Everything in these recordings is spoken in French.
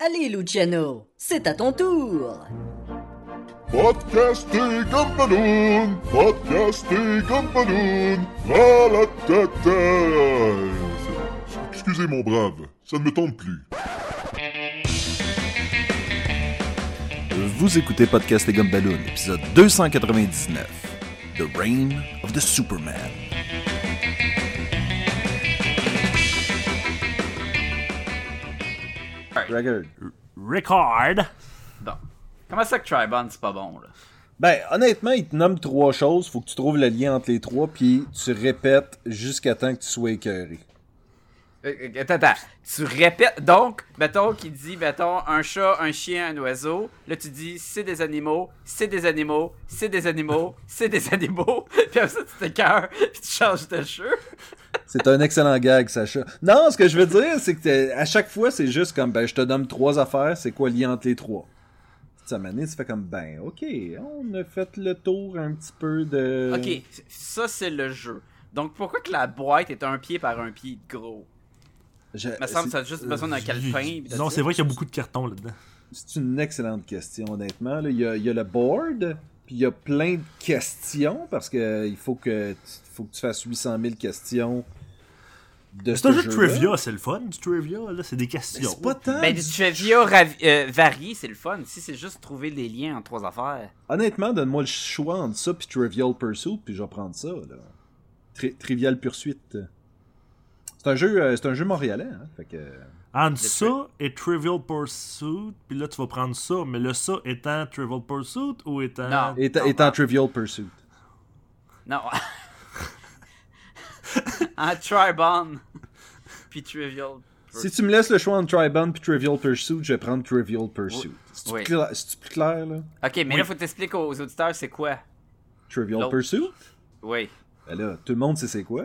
Allez, Luciano, c'est à ton tour. Podcasté Gumballoon, podcasté Gumballoon, à la tête. Excusez mon brave, ça ne me tente plus. Vous écoutez Podcast et Gumballoon, épisode 299, The Reign of the Superman. Record. Record. Bon. Comment ça que Tribon, c'est pas bon, là? Ben, honnêtement, il te nomme trois choses, faut que tu trouves le lien entre les trois, puis tu répètes jusqu'à temps que tu sois écœuré. Euh, euh, Attends, attends. Tu répètes. Donc, mettons qu'il dit, mettons, un chat, un chien, un oiseau. Là, tu dis, c'est des animaux, c'est des animaux, c'est des animaux, c'est des animaux. Puis après ça, tu t'écœures, puis tu changes de jeu. C'est un excellent gag, Sacha. Non, ce que je veux dire, c'est que à chaque fois, c'est juste comme, ben, je te donne trois affaires, c'est quoi lien entre les trois? Ça m'a tu fais comme, ben, ok, on a fait le tour un petit peu de... Ok, ça, c'est le jeu. Donc, pourquoi que la boîte est un pied par un pied de gros? Je- Il me semble que ça a juste besoin d'un calepin. puis Non, c'est vrai qu'il y a beaucoup de cartons là-dedans. C'est une excellente question, honnêtement. là. Il, y a, il y a le board, puis il y a plein de questions, parce que il faut que, tu, faut que tu fasses 800 000 questions de C'est ce un jeu de trivia, c'est le fun du trivia, là, c'est des questions. C'est pas tant... Ben, du trivia euh, varié, c'est le fun. Si c'est juste trouver les liens entre trois affaires. Honnêtement, donne-moi le choix entre ça puis Trivial Pursuit, puis je vais prendre ça. Là. Tri- Trivial Pursuit. C'est un jeu, euh, c'est un jeu montréalais, hein. Fait que... Entre ça et Trivial Pursuit, puis là tu vas prendre ça, mais le ça étant Trivial Pursuit ou étant. Non. Étant, Non, étant non. Trivial Pursuit. Non. un Tribon. Puis Trivial. Si tu me laisses le choix entre Tribun puis Trivial Pursuit, je vais prendre Trivial Pursuit. C'est-tu Oui. cla- c'est-tu plus clair, là? Ok, mais là, faut t'expliquer aux auditeurs c'est quoi? Trivial. Pursuit? Oui. Ben là, tout le monde sait c'est quoi.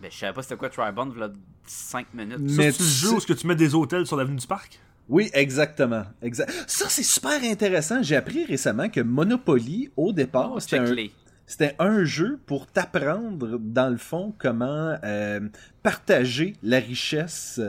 Ben, je savais pas c'était quoi Tribon, voilà 5 minutes. Mais- Ça, c'est tu où est-ce que tu mets des hotels sur l'avenue du parc? Oui, exactement. Exact. Ça, c'est super intéressant. J'ai appris récemment que Monopoly, au départ, Oh, c'était check un, les. C'était un jeu pour t'apprendre, dans le fond, comment euh, partager la richesse.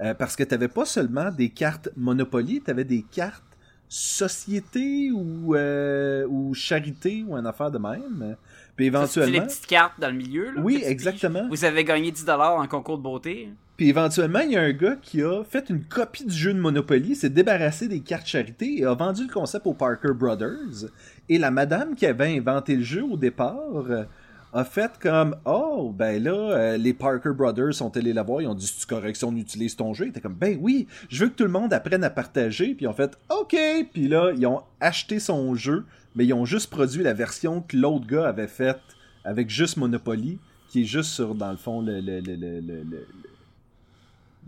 euh, parce que tu n'avais pas seulement des cartes Monopoly, tu avais des cartes société ou, euh, ou charité ou une affaire de même. Puis Ça, c'est les éventuellement, petites cartes dans le milieu. Là, Oui, piges. exactement. Vous avez gagné 10$ en concours de beauté. puis éventuellement, il y a un gars qui a fait une copie du jeu de Monopoly, s'est débarrassé des cartes charité et a vendu le concept aux Parker Brothers. Et la madame qui avait inventé le jeu au départ euh, a fait comme Oh, ben là, euh, les Parker Brothers sont allés la voir, ils ont dit C'est correct si on utilise ton jeu. Il était comme Ben oui, je veux que tout le monde apprenne à partager. Puis ils ont fait OK. Puis là, ils ont acheté son jeu, mais ils ont juste produit la version que l'autre gars avait faite avec juste Monopoly, qui est juste sur, dans le fond, le, le- le- le- le- le-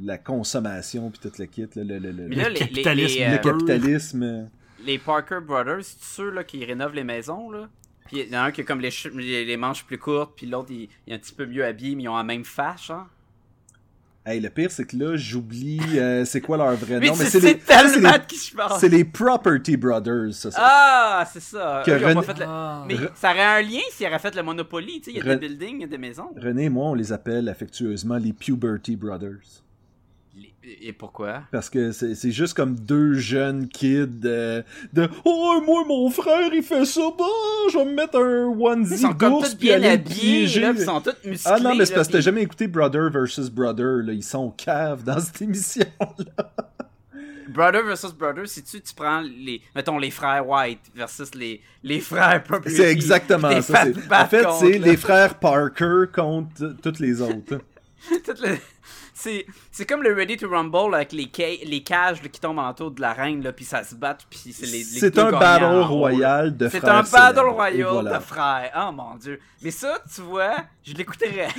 la consommation puis tout le kit, le, le- le- le- capitalisme, les, le euh, capitalisme. Les Parker Brothers, c'est ceux là, qui rénovent les maisons. là. Puis il y en a un qui a comme les, les, les manches plus courtes, puis l'autre il, il est un petit peu mieux habillé, mais ils ont la même face. Hein? Hey, le pire, c'est que là, j'oublie euh, c'est quoi leur vrai nom. Mais c'est les, tellement les- qui je parle. c'est les Property Brothers, ça. ça. Ah, c'est ça. Eux, René- fait le- Ah. Mais Re- ça aurait un lien s'ils auraient fait le Monopoly. Tu sais, il y a Re- des buildings, il y a des maisons. René et moi, on les appelle affectueusement les Puberty Brothers. Et pourquoi? Parce que c'est juste comme deux jeunes kids euh, de Oh, moi, mon frère, il fait ça, bah, je vais me mettre un onesie d'ours puis bien habillés, là, ils sont tous musclés. Ah non, mais c'est parce que t'as jamais écouté Brother versus Brother, là. Ils sont caves dans cette émission-là. Brother versus brother, si tu, tu prends les, mettons, les frères White versus les, les frères Property. C'est exactement ça. En fait, c'est les frères Parker contre toutes les autres. Toutes les- C'est, c'est comme le Ready to Rumble avec les, ca- les cages là, qui tombent en tour de l'arène, là, puis ça se bat, puis c'est les, les C'est deux un battle royal de C'est frères. un battle royal voilà. de frères. Oh mon dieu. Mais ça, tu vois, je l'écouterais.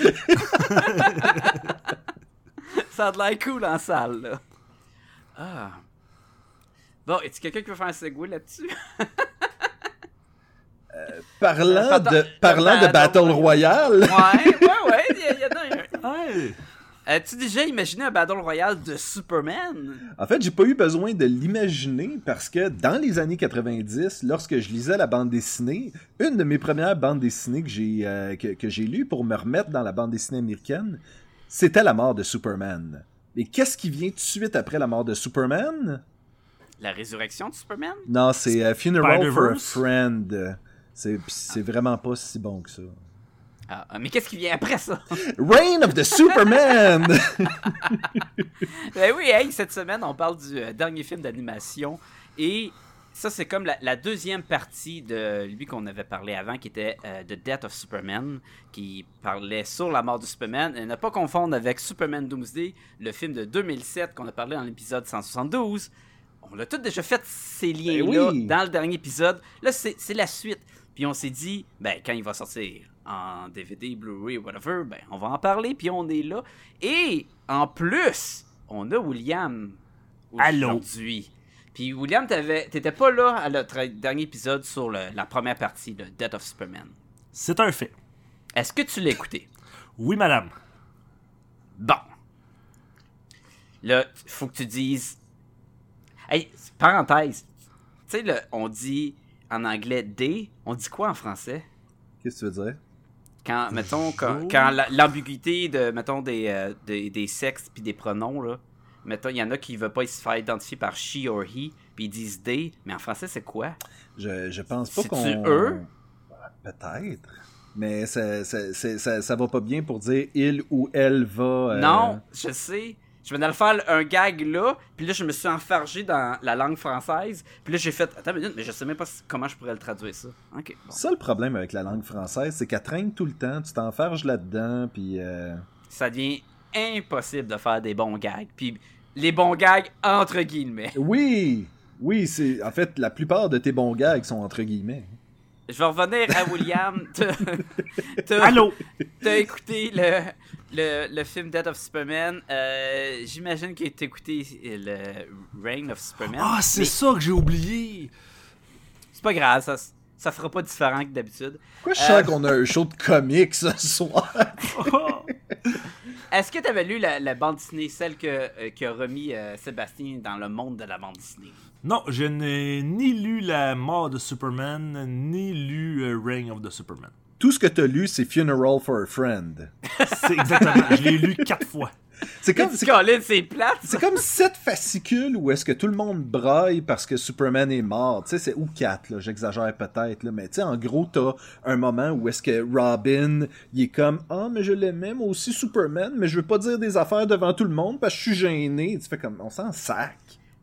ça a de l'air cool en salle, là. Ah. Bon, est-ce quelqu'un qui veut faire un segway là-dessus? Parlant Pardon, de, parlant de battle Royale, Ouais, ouais, ouais. Il y, a- y a un. As-tu déjà imaginé un Battle Royale de Superman? en fait, j'ai pas eu besoin de l'imaginer parce que dans les années 90, lorsque je lisais la bande dessinée, une de mes premières bandes dessinées que j'ai euh, que, que j'ai lues pour me remettre dans la bande dessinée américaine, c'était la mort de Superman. Mais qu'est-ce qui vient tout de suite après la mort de Superman? La résurrection de Superman? Non, c'est euh, Funeral for a? Friend. C'est c'est vraiment pas si bon que ça. Ah, mais qu'est-ce qui vient après ça? Reign of the Superman! ben oui, hey, cette semaine, on parle du euh, dernier film d'animation. Et ça, c'est comme la, la deuxième partie de lui qu'on avait parlé avant, qui était euh, The Death of Superman, qui parlait sur la mort de Superman. Et ne pas confondre avec Superman Doomsday, le film de 2007 qu'on a parlé dans l'épisode 172. On l'a tous déjà fait ces liens-là oui. dans le dernier épisode. Là, c'est c'est la suite. Puis on s'est dit, ben, quand il va sortir en DVD, Blu-ray, whatever, ben, on va en parler, puis on est là. Et en plus, on a William aujourd'hui. Puis William, t'avais- t'étais pas là à notre dernier épisode sur le- la première partie de Death of Superman. C'est un fait. Est-ce que tu l'as écouté? Oui, madame. Bon. Là, faut que tu dises. Hey, parenthèse. Tu sais, on dit en anglais D, on dit quoi en français? Qu'est-ce que tu veux dire? Quand, mettons, quand, l'ambiguïté de, mettons, des, euh, des, des sexes puis des pronoms, là. Mettons, il y en a qui ne veulent pas se faire identifier par she or he, puis ils disent they, mais en français, c'est quoi? Je, je pense pas C'est-tu qu'on. eux? Peut-être. Mais ça, ça, ça, ça, ça va pas bien pour dire il ou elle va. euh, Non, je sais. Je venais de faire un gag là, puis là, je me suis enfargé dans la langue française, puis là, j'ai fait. Attends une minute, mais je sais même pas comment je pourrais le traduire ça. Ok, bon. Ça, le problème avec la langue française, c'est qu'elle traîne tout le temps, tu t'enfarges là-dedans, puis. euh, Ça devient impossible de faire des bons gags. Puis les bons gags, entre guillemets. Oui! Oui, c'est. En fait, la plupart de tes bons gags sont entre guillemets. Je vais revenir à William. Allô? t'as écouté le, le, le film Death of Superman. Euh, J'imagine que t'as écouté le Reign of Superman. Ah, c'est Mais ça que j'ai oublié. C'est pas grave, ça, ça fera pas différent que d'habitude. Pourquoi je Euh, sens qu'on a un show de comics ce soir? Oh. Est-ce que t'avais lu la, la bande dessinée, celle que, euh, qu'a remis euh, Sébastien dans le monde de la bande dessinée? Non, je n'ai ni lu La mort de Superman, ni lu euh, Reign of the Superman. Tout ce que t'as lu, c'est Funeral for a Friend. C'est exactement. je l'ai lu quatre fois. C'est comme. C'est- Colin, c'est plate! ça? C'est comme sept fascicules où est-ce que tout le monde braille parce que Superman est mort. Tu sais, c'est ou quatre, là, j'exagère peut-être, là, mais tu sais, en gros, t'as un moment où est-ce que Robin, il est comme « Ah, mais je l'aimais, moi aussi, Superman, mais je veux pas dire des affaires devant tout le monde parce que je suis gêné. » Tu fais comme « On s'en sac.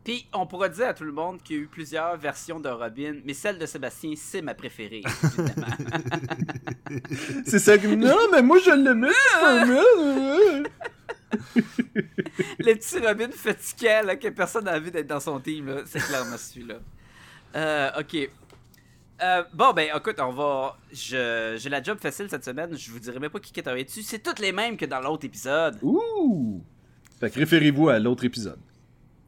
Puis on pourra dire à tout le monde qu'il y a eu plusieurs versions de Robin, mais celle de Sébastien, c'est ma préférée, évidemment. » C'est ça que « Non, mais moi, je l'aimais, Superman! Le petit Robin fatigué, là, que personne n'a envie d'être dans son team, c'est clairement celui-là. Euh, ok. Euh, bon, ben, écoute, on va. J'ai la job facile cette semaine, je vous dirai même pas qui qui est travaillé dessus. C'est toutes les mêmes que dans l'autre épisode. !» Ouh! Fait que référez-vous à l'autre épisode.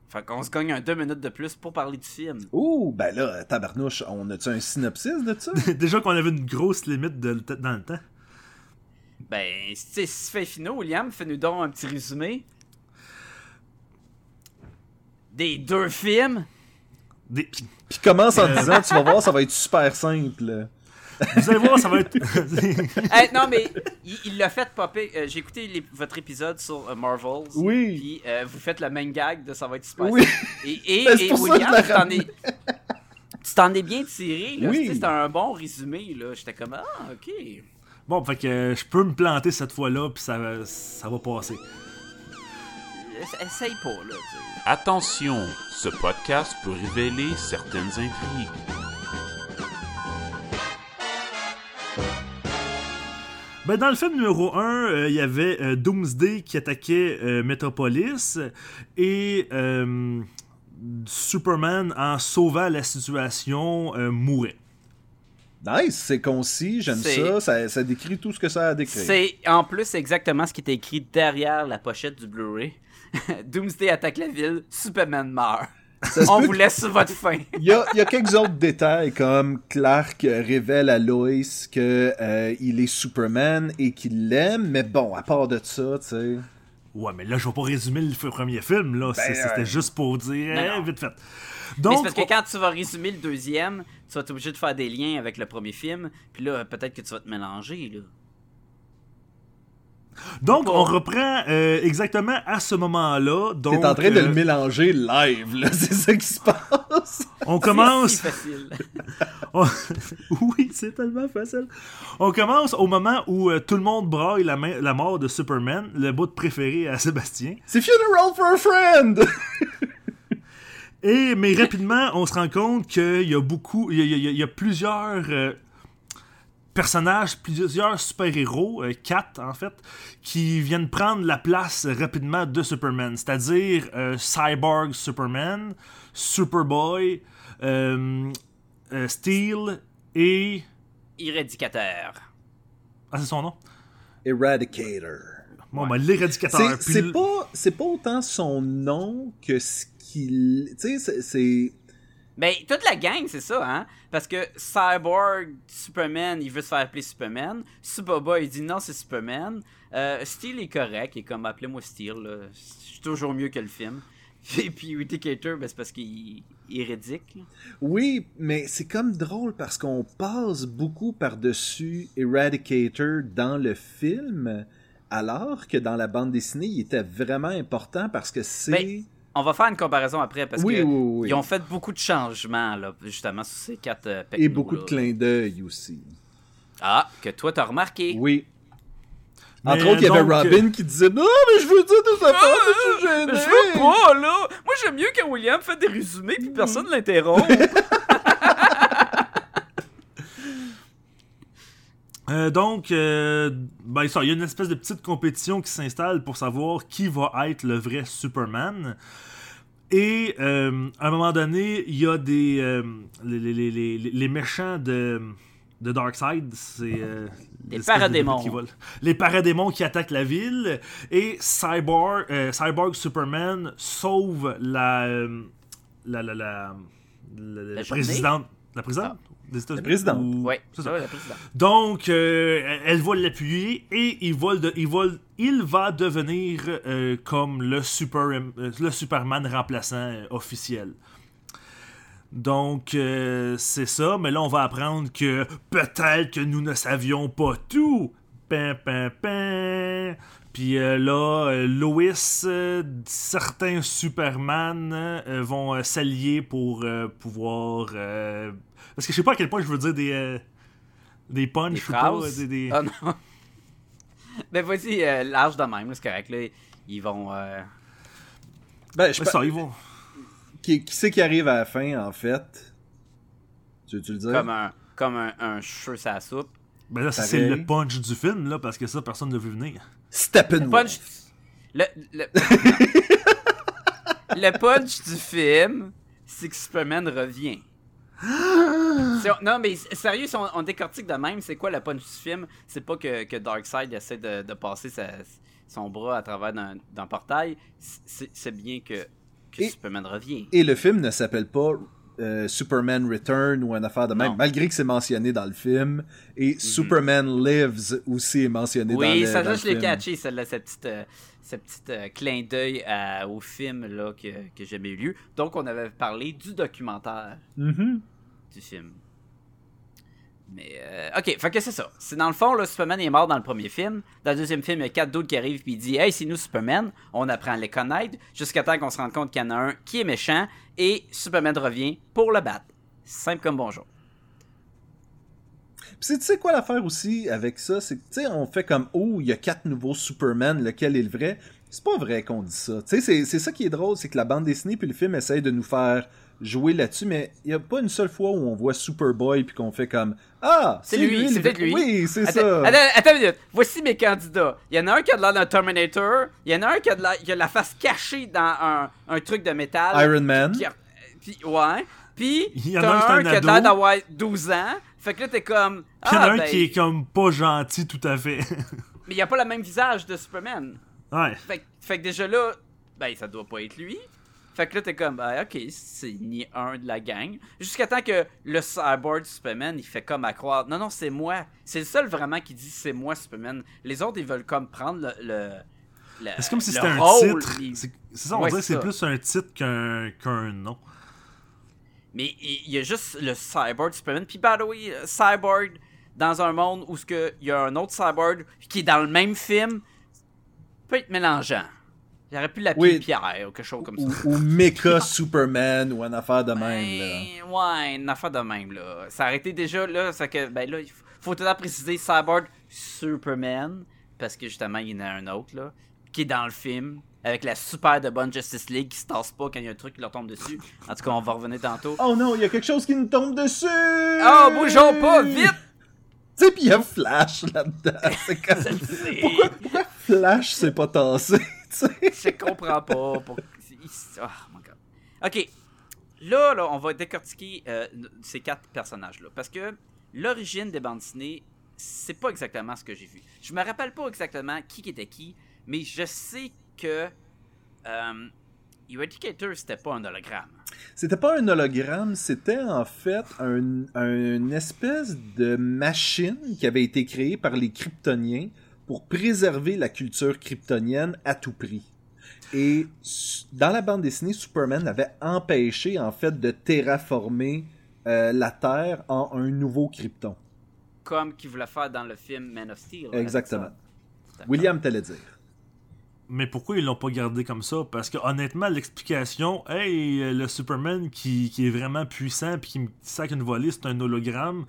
Fait qu'on se gagne un deux minutes de plus pour parler du film. Ouh, ben là, tabarnouche, on a-tu un synopsis de ça? Déjà qu'on avait une grosse limite de- dans le temps. Ben, tu sais, si tu fais finot, William, fais-nous donc un petit résumé. Des deux films. Des- Puis commence en disant, tu vas voir, ça va être super simple. Vous allez voir, ça va être. Hey, non, mais il l'a fait popper. Euh, J'ai écouté les- votre épisode sur euh, Marvels. Oui. Puis euh, vous faites le même gag de ça va être super. Oui. Et, et, Ben, c'est et pour ça que William, tu t'en es. Tu t'en es bien tiré, là. Oui. C'était un bon résumé, là. J'étais comme, ah, ok. bon, fait que euh, je peux me planter cette fois-là, puis ça, ça va passer. Ess- Essaye pas, là. Attention, ce podcast peut révéler certaines intrigues. Ben, dans le film numéro 1, il y avait euh, Doomsday qui attaquait euh, Metropolis et euh, Superman, en sauvant la situation, euh, mourait. Nice, c'est concis, j'aime ça, ça, ça décrit tout ce que ça a à décrire. C'est en plus exactement ce qui était écrit derrière la pochette du Blu-ray. Doomsday attaque la ville, Superman meurt. Ça se On vous laisse sur votre fin. Il y a, il y a quelques autres détails comme Clark révèle à Lois que euh, il est Superman et qu'il l'aime, mais bon, à part de ça, tu sais. Ouais, mais là, je vais pas résumer le premier film, là. C'est- C'était juste pour dire, Non, eh, non. vite fait. Mais Donc, parce que quand tu vas résumer le deuxième, tu vas être obligé de faire des liens avec le premier film, puis là peut-être que tu vas te mélanger là. Donc, on reprend euh, exactement à ce moment-là. T'es en train de euh, le mélanger live, là. C'est ça qui se passe. On commence. si facile. On- oui, c'est tellement facile. On commence au moment où euh, tout le monde braille la, main- la mort de Superman, le bout préféré à Sébastien. C'est Funeral for a Friend! Et, mais rapidement, on se rend compte qu'il y a beaucoup, il y a, il y a- il y a plusieurs euh, personnages, plusieurs super-héros, euh, quatre en fait, qui viennent prendre la place rapidement de Superman. C'est-à-dire euh, Cyborg Superman, Superboy, euh, euh, Steel et... Irrédicateur. Ah, c'est son nom? Eradicator. Bon, ben, l'éradicateur. C'est pas, c'est pas autant son nom que ce qu'il. Tu sais, c'est- c'est. Ben, toute la gang, c'est ça, hein? Parce que Cyborg, Superman, il veut se faire appeler Superman. Superboy, il dit non, c'est Superman. Euh, Steel est correct, il est comme appelez-moi Steel, là. Je suis toujours mieux que le film. Et puis Irradicator, ben, c'est parce qu'il il est ridicule. Oui, mais c'est comme drôle parce qu'on passe beaucoup par-dessus Eradicator dans le film, alors que dans la bande dessinée, il était vraiment important parce que c'est. Ben, On va faire une comparaison après parce Oui, que oui, oui. ils ont fait beaucoup de changements, là, justement, sur ces quatre euh, Et beaucoup de clins d'œil aussi. Ah, que toi, t'as remarqué. Oui. Mais Entre autres, il y avait Robin qui disait Non, mais je veux dire des affaires, mais je suis Mais je veux pas, là! Moi, j'aime mieux que William fait des résumés puis personne l'interrompt. Euh, donc, euh, ben, ça, il y a une espèce de petite compétition qui s'installe pour savoir qui va être le vrai Superman. Et euh, à un moment donné, il y a des. les, les- les- les- les méchants de, de Darkseid, c'est. de paradémons. qui. Les paradémons qui attaquent la ville. Et Cyborg, Cyborg Superman sauve la. la. la. la. la- présidente. La présidente? Des États-Unis? La présidente. Ou- oui, c'est c'est ça. la présidente. Donc, euh, elle va l'appuyer et il va, de- il va, il va devenir euh, comme le, super, euh, le Superman remplaçant euh, officiel. Donc, euh, c'est ça, mais là, on va apprendre que peut-être que nous ne savions pas tout. Pin, pin, pin. Puis euh, là, euh, Lois, euh, certains Superman euh, vont euh, s'allier pour euh, pouvoir. Parce que je sais pas à quel point je veux dire des. euh, des punchs Des ou pas. Des, des- Ah non. ben vas-y, euh, large de même, c'est correct. Là. Ils vont. euh, Ben, je Ouais, pa- ça, ils vont. qui, qui c'est qui arrive à la fin, en fait? Tu veux-tu le dire? Comme un, comme un, un cheveu la soupe. Ben là, c'est le punch du film, là, parce que ça, personne ne veut venir. Steppenwolf. Punch. Le, le, le punch du film, c'est que Superman revient. Si on- non, mais sérieux, si on, on décortique de même, c'est quoi le punch du film? C'est pas que, que Darkseid essaie de, de passer sa- son bras à travers d'un portail. C'est c'est bien que, que Et- Superman revient. Et le film ne s'appelle pas euh, Superman Return ou une affaire de même, Non. malgré que c'est mentionné dans le film. Et Superman Lives aussi est mentionné dans le, Oui, ça dans là, le je l'ai film. catché, celle-là, cette petite, euh, cette petite euh, clin d'œil à- au film là, que, que j'avais lu. Donc, on avait parlé du documentaire Mhm. du film. Mais, euh, ok, fait que c'est ça. C'est dans le fond, là, Superman est mort dans le premier film. Dans le deuxième film, il y a quatre d'autres qui arrivent puis il dit Hey, c'est nous Superman. On apprend à les connaître jusqu'à temps qu'on se rende compte qu'il y en a un qui est méchant et Superman revient pour le battre. Simple comme bonjour. Puis tu sais quoi l'affaire aussi avec ça, c'est que tu sais on fait comme oh il y a quatre nouveaux Superman, lequel est le vrai? C'est pas vrai qu'on dit ça. Tu sais c'est c'est ça qui est drôle, c'est que la bande dessinée puis le film essayent de nous faire jouer là-dessus, mais il y a pas une seule fois où on voit Superboy puis qu'on fait comme ah C'est lui, c'est peut-être lui. Oui c'est ça. attends, attends une minute. Voici mes candidats. Il y en a un qui a de l'air d'un Terminator. Il y en a un qui a, de la, qui a la face cachée dans un, un truc de métal. Iron Man. Qui a- puis, ouais. Puis, Il y en a un, c'est un, un qui a de l'air d'avoir 12 ans. Fait que là, t'es comme. Puis il y en a Ah, un ben, qui est comme pas gentil tout à fait. Mais il a pas le même visage de Superman. ouais. Fait, que- fait que déjà là, ben, ça doit pas être lui. Fait que là, t'es comme, ben, ok, c'est ni un de la gang. Jusqu'à temps que le cyborg Superman, il fait comme à croire, non, non, c'est moi. C'est le seul vraiment qui dit c'est moi Superman. Les autres, ils veulent comme prendre le. le, le- C'est comme si c'était un titre. C'est ça, on Ouais, dirait que c'est plus un titre qu'un qu'un nom. Mais il y a juste le cyborg Superman. Puis, by the way, euh, cyborg dans un monde où il y a un autre cyborg qui est dans le même film, peut être mélangeant. J'aurais pu l'appeler Oui. Pierre ou quelque chose comme Ou, ça. ou Mecha Superman ou une affaire de même. là. Ouais, une affaire de même, là. Ça aurait été déjà, là, c'est que, ben là, il faut- tout temps préciser Cyborg Superman, parce que justement, il y en a un autre, là, qui est dans le film, avec la super de bonne Justice League qui se tasse pas quand il y a un truc qui leur tombe dessus. En tout cas, on va revenir tantôt. Oh non, il y a quelque chose qui nous tombe dessus! Oh, bougeons pas, vite! Tu sais, pis il y a Flash là-dedans. C'est comme... pourquoi, pourquoi Flash s'est pas tassé? Je comprends pas. Pour... Oh my god. Ok. Là, là, on va décortiquer euh, ces quatre personnages-là. Parce que l'origine des bandes dessinées, c'est pas exactement ce que j'ai vu. Je me rappelle pas exactement qui était qui, mais je sais que euh, Eradicator, c'était pas un hologramme. C'était pas un hologramme, c'était en fait un, un espèce de machine qui avait été créée par les Kryptoniens pour préserver la culture kryptonienne à tout prix. Et dans la bande dessinée, Superman avait empêché en fait de terraformer euh, la Terre en un nouveau Krypton. Comme qu'il voulait faire dans le film Man of Steel. Exactement. William t'allais dire. Mais pourquoi ils l'ont pas gardé comme ça? Parce que honnêtement, l'explication, hey, le Superman qui, qui est vraiment puissant puis qui me sac une volée, c'est un hologramme.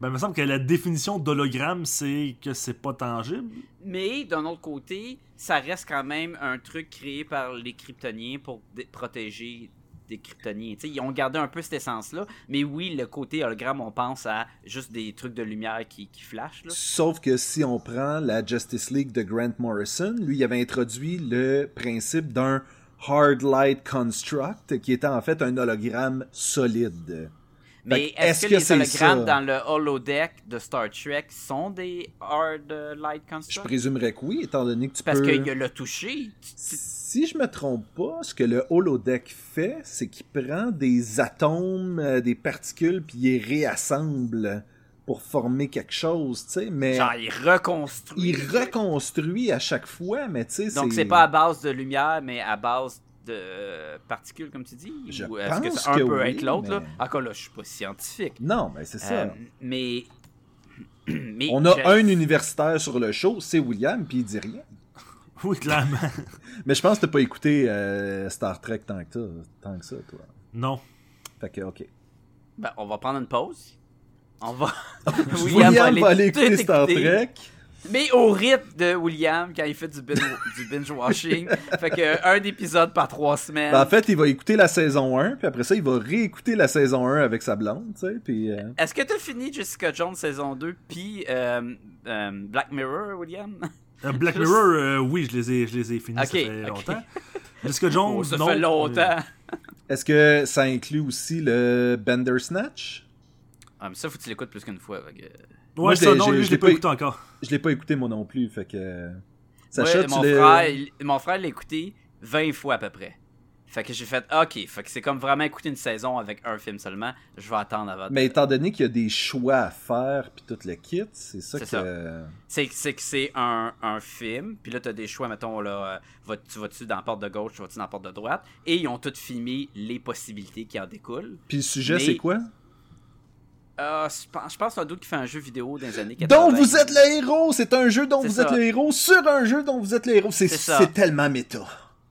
Ben, il me semble que la définition d'hologramme, c'est que c'est pas tangible. Mais d'un autre côté, ça reste quand même un truc créé par les Kryptoniens pour dé- protéger des Kryptoniens. Tu sais, ils ont gardé un peu cette essence-là. Mais oui, le côté hologramme, on pense à juste des trucs de lumière qui, qui flashent. Là. Sauf que si on prend la Justice League de Grant Morrison, lui, il avait introduit le principe d'un Hard Light Construct, qui était en fait un hologramme solide. Mais est-ce que, les hologrammes dans le holodeck de Star Trek sont des Hard euh, Light Je Constructs? présumerais que oui, étant donné que tu Parce peux... qu'il l'a touché. Tu- tu- Si je me trompe pas, ce que le holodeck fait, c'est qu'il prend des atomes, euh, des particules, puis il les réassemble pour former quelque chose, tu sais, mais Genre, il reconstruit. il reconstruit à chaque fois, mais tu sais, Donc, c'est pas à base de lumière, mais à base de particules, comme tu dis? Je Ou est-ce que ça un que peut oui, être l'autre? là? mais- Encore là, je suis pas scientifique. Non, mais c'est ça. Euh, mais. mais On a je- un universitaire sur le show, c'est William, puis il dit rien. Oui, clairement. Mais je pense que t'as pas écouté euh, Star Trek tant que, ça, tant que ça, toi. non. Fait que, ok. Ben, on va prendre une pause. On va. William, va aller écouter Star. Trek. Mais au rythme de William quand il fait du binge, du binge fait que un épisode par trois semaines. Ben, en fait, il va écouter la saison 1, puis après ça, il va réécouter la saison 1 avec sa blonde, tu sais, puis... euh, Est-ce que t'as fini Jessica Jones saison 2 puis euh, euh, Black Mirror, William? Euh, Black Juste- Mirror, euh, oui, je les ai, je les ai finis, ça fait ok. longtemps. Jessica Jones, Oh, ça non. fait longtemps. Est-ce que ça inclut aussi le Bender Snatch? Ah, mais ça, faut que tu l'écoutes plus qu'une fois. fait que- Ouais, Moi, je ça, l'ai- non, j'ai- lui, je l'ai pas- écouté encore. Je l'ai pas écouté moi non plus, fait que... Sacha, Ouais, tu mon, frère, il- mon frère l'a écouté 20 fois à peu près. Fait que j'ai fait, ok, fait que c'est comme vraiment écouter une saison avec un film seulement. Je vais attendre avant. de- Mais étant donné qu'il y a des choix à faire, puis tout le kit, c'est ça C'est que... C'est c'est que c'est un, un film, puis là, t'as des choix, mettons, là, euh, vas- tu vas-tu dans la porte de gauche, tu vas-tu dans la porte de droite, et ils ont tous filmé les possibilités qui en découlent. Puis le sujet, Mais- c'est quoi? Euh, je pense c'est un doute qui fait un jeu vidéo dans les années 80. Dont vous êtes le héros! C'est un jeu dont vous ça. êtes le héros sur un jeu dont vous êtes le héros. C'est tellement méta.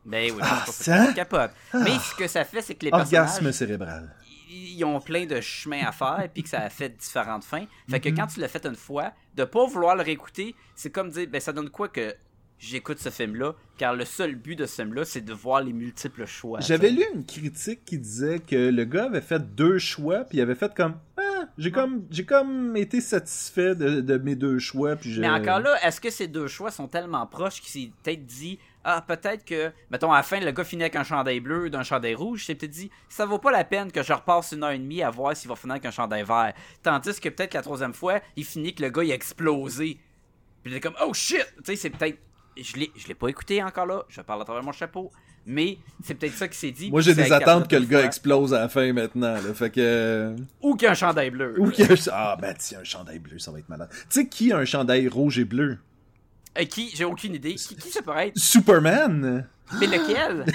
Ben oui, Ah, ça? capote. Mais ce que ça fait, c'est que les personnages... Orgasme cérébral. ils ont plein de chemins à faire puis que ça a fait différentes fins. Fait Mhm. que quand tu l'as fait une fois, de pas vouloir le réécouter, c'est comme dire ben ça donne quoi que j'écoute ce film là car le seul but de ce film là c'est de voir les multiples choix. J'avais lu une critique qui disait que le gars avait fait deux choix, puis il avait fait comme ah, j'ai comme j'ai comme été satisfait de, de mes deux choix, puis Mais encore là, est-ce que ces deux choix sont tellement proches qu'il s'est peut-être dit ah peut-être que mettons à la fin le gars finit avec un chandail bleu d'un chandail rouge, il s'est peut-être dit ça vaut pas la peine que je repasse une heure et demie à voir s'il va finir avec un chandail vert. Tandis que peut-être que la troisième fois, il finit que le gars il a explosé. Puis il est comme oh shit, tu sais c'est peut-être je l'ai je l'ai pas écouté encore là, je parle à travers mon chapeau, mais c'est peut-être ça qui s'est dit. Moi j'ai des attentes que le gars explose à la fin maintenant, là, fait que ou qu'il y a un chandail bleu. ou qu'il y a ah ben tiens un chandail bleu, ça va être malade. Tu sais qui a un chandail rouge et bleu? Euh, qui? J'ai aucune idée. Qui, qui ça pourrait être? Superman. Mais lequel?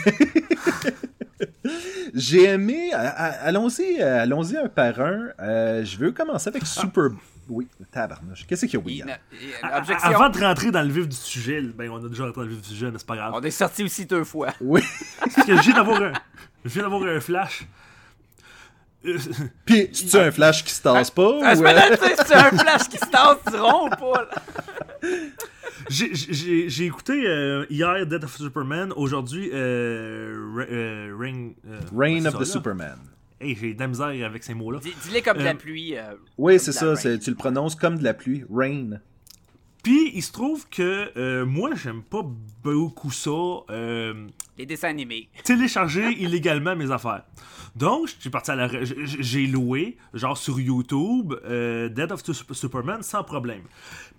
J'ai aimé. Allons-y, euh, allons-y un par un. Euh, je veux commencer avec Super. Oui, tabarnouche. Qu'est-ce qu'il y a, Il- William? Objection. Avant de rentrer dans le vif du sujet, ben on a déjà rentré dans le vif du sujet, mais c'est pas grave. On est sorti aussi deux fois. Oui. Parce que je viens d'avoir un, je viens d'avoir un flash. Puis, c'est-tu un flash qui se tasse pas? Ah, ou, euh, c'est un flash qui se tasse du rond ou pas? J'ai- J'ai j'ai écouté euh, hier Death of Superman, aujourd'hui euh, euh, Reign, euh, of ça, the là. Superman. Hey, j'ai de la misère avec ces mots-là. Dis- Dis-les comme de la Euh, pluie. euh, Oui, c'est ça, tu le prononces comme de la pluie. Rain. Puis il se trouve que euh, moi j'aime pas beaucoup ça. euh, Les dessins animés. télécharger illégalement mes affaires. Donc, j'ai parti à la, j'ai loué, genre sur YouTube, euh, Dead of Sup- Superman sans problème.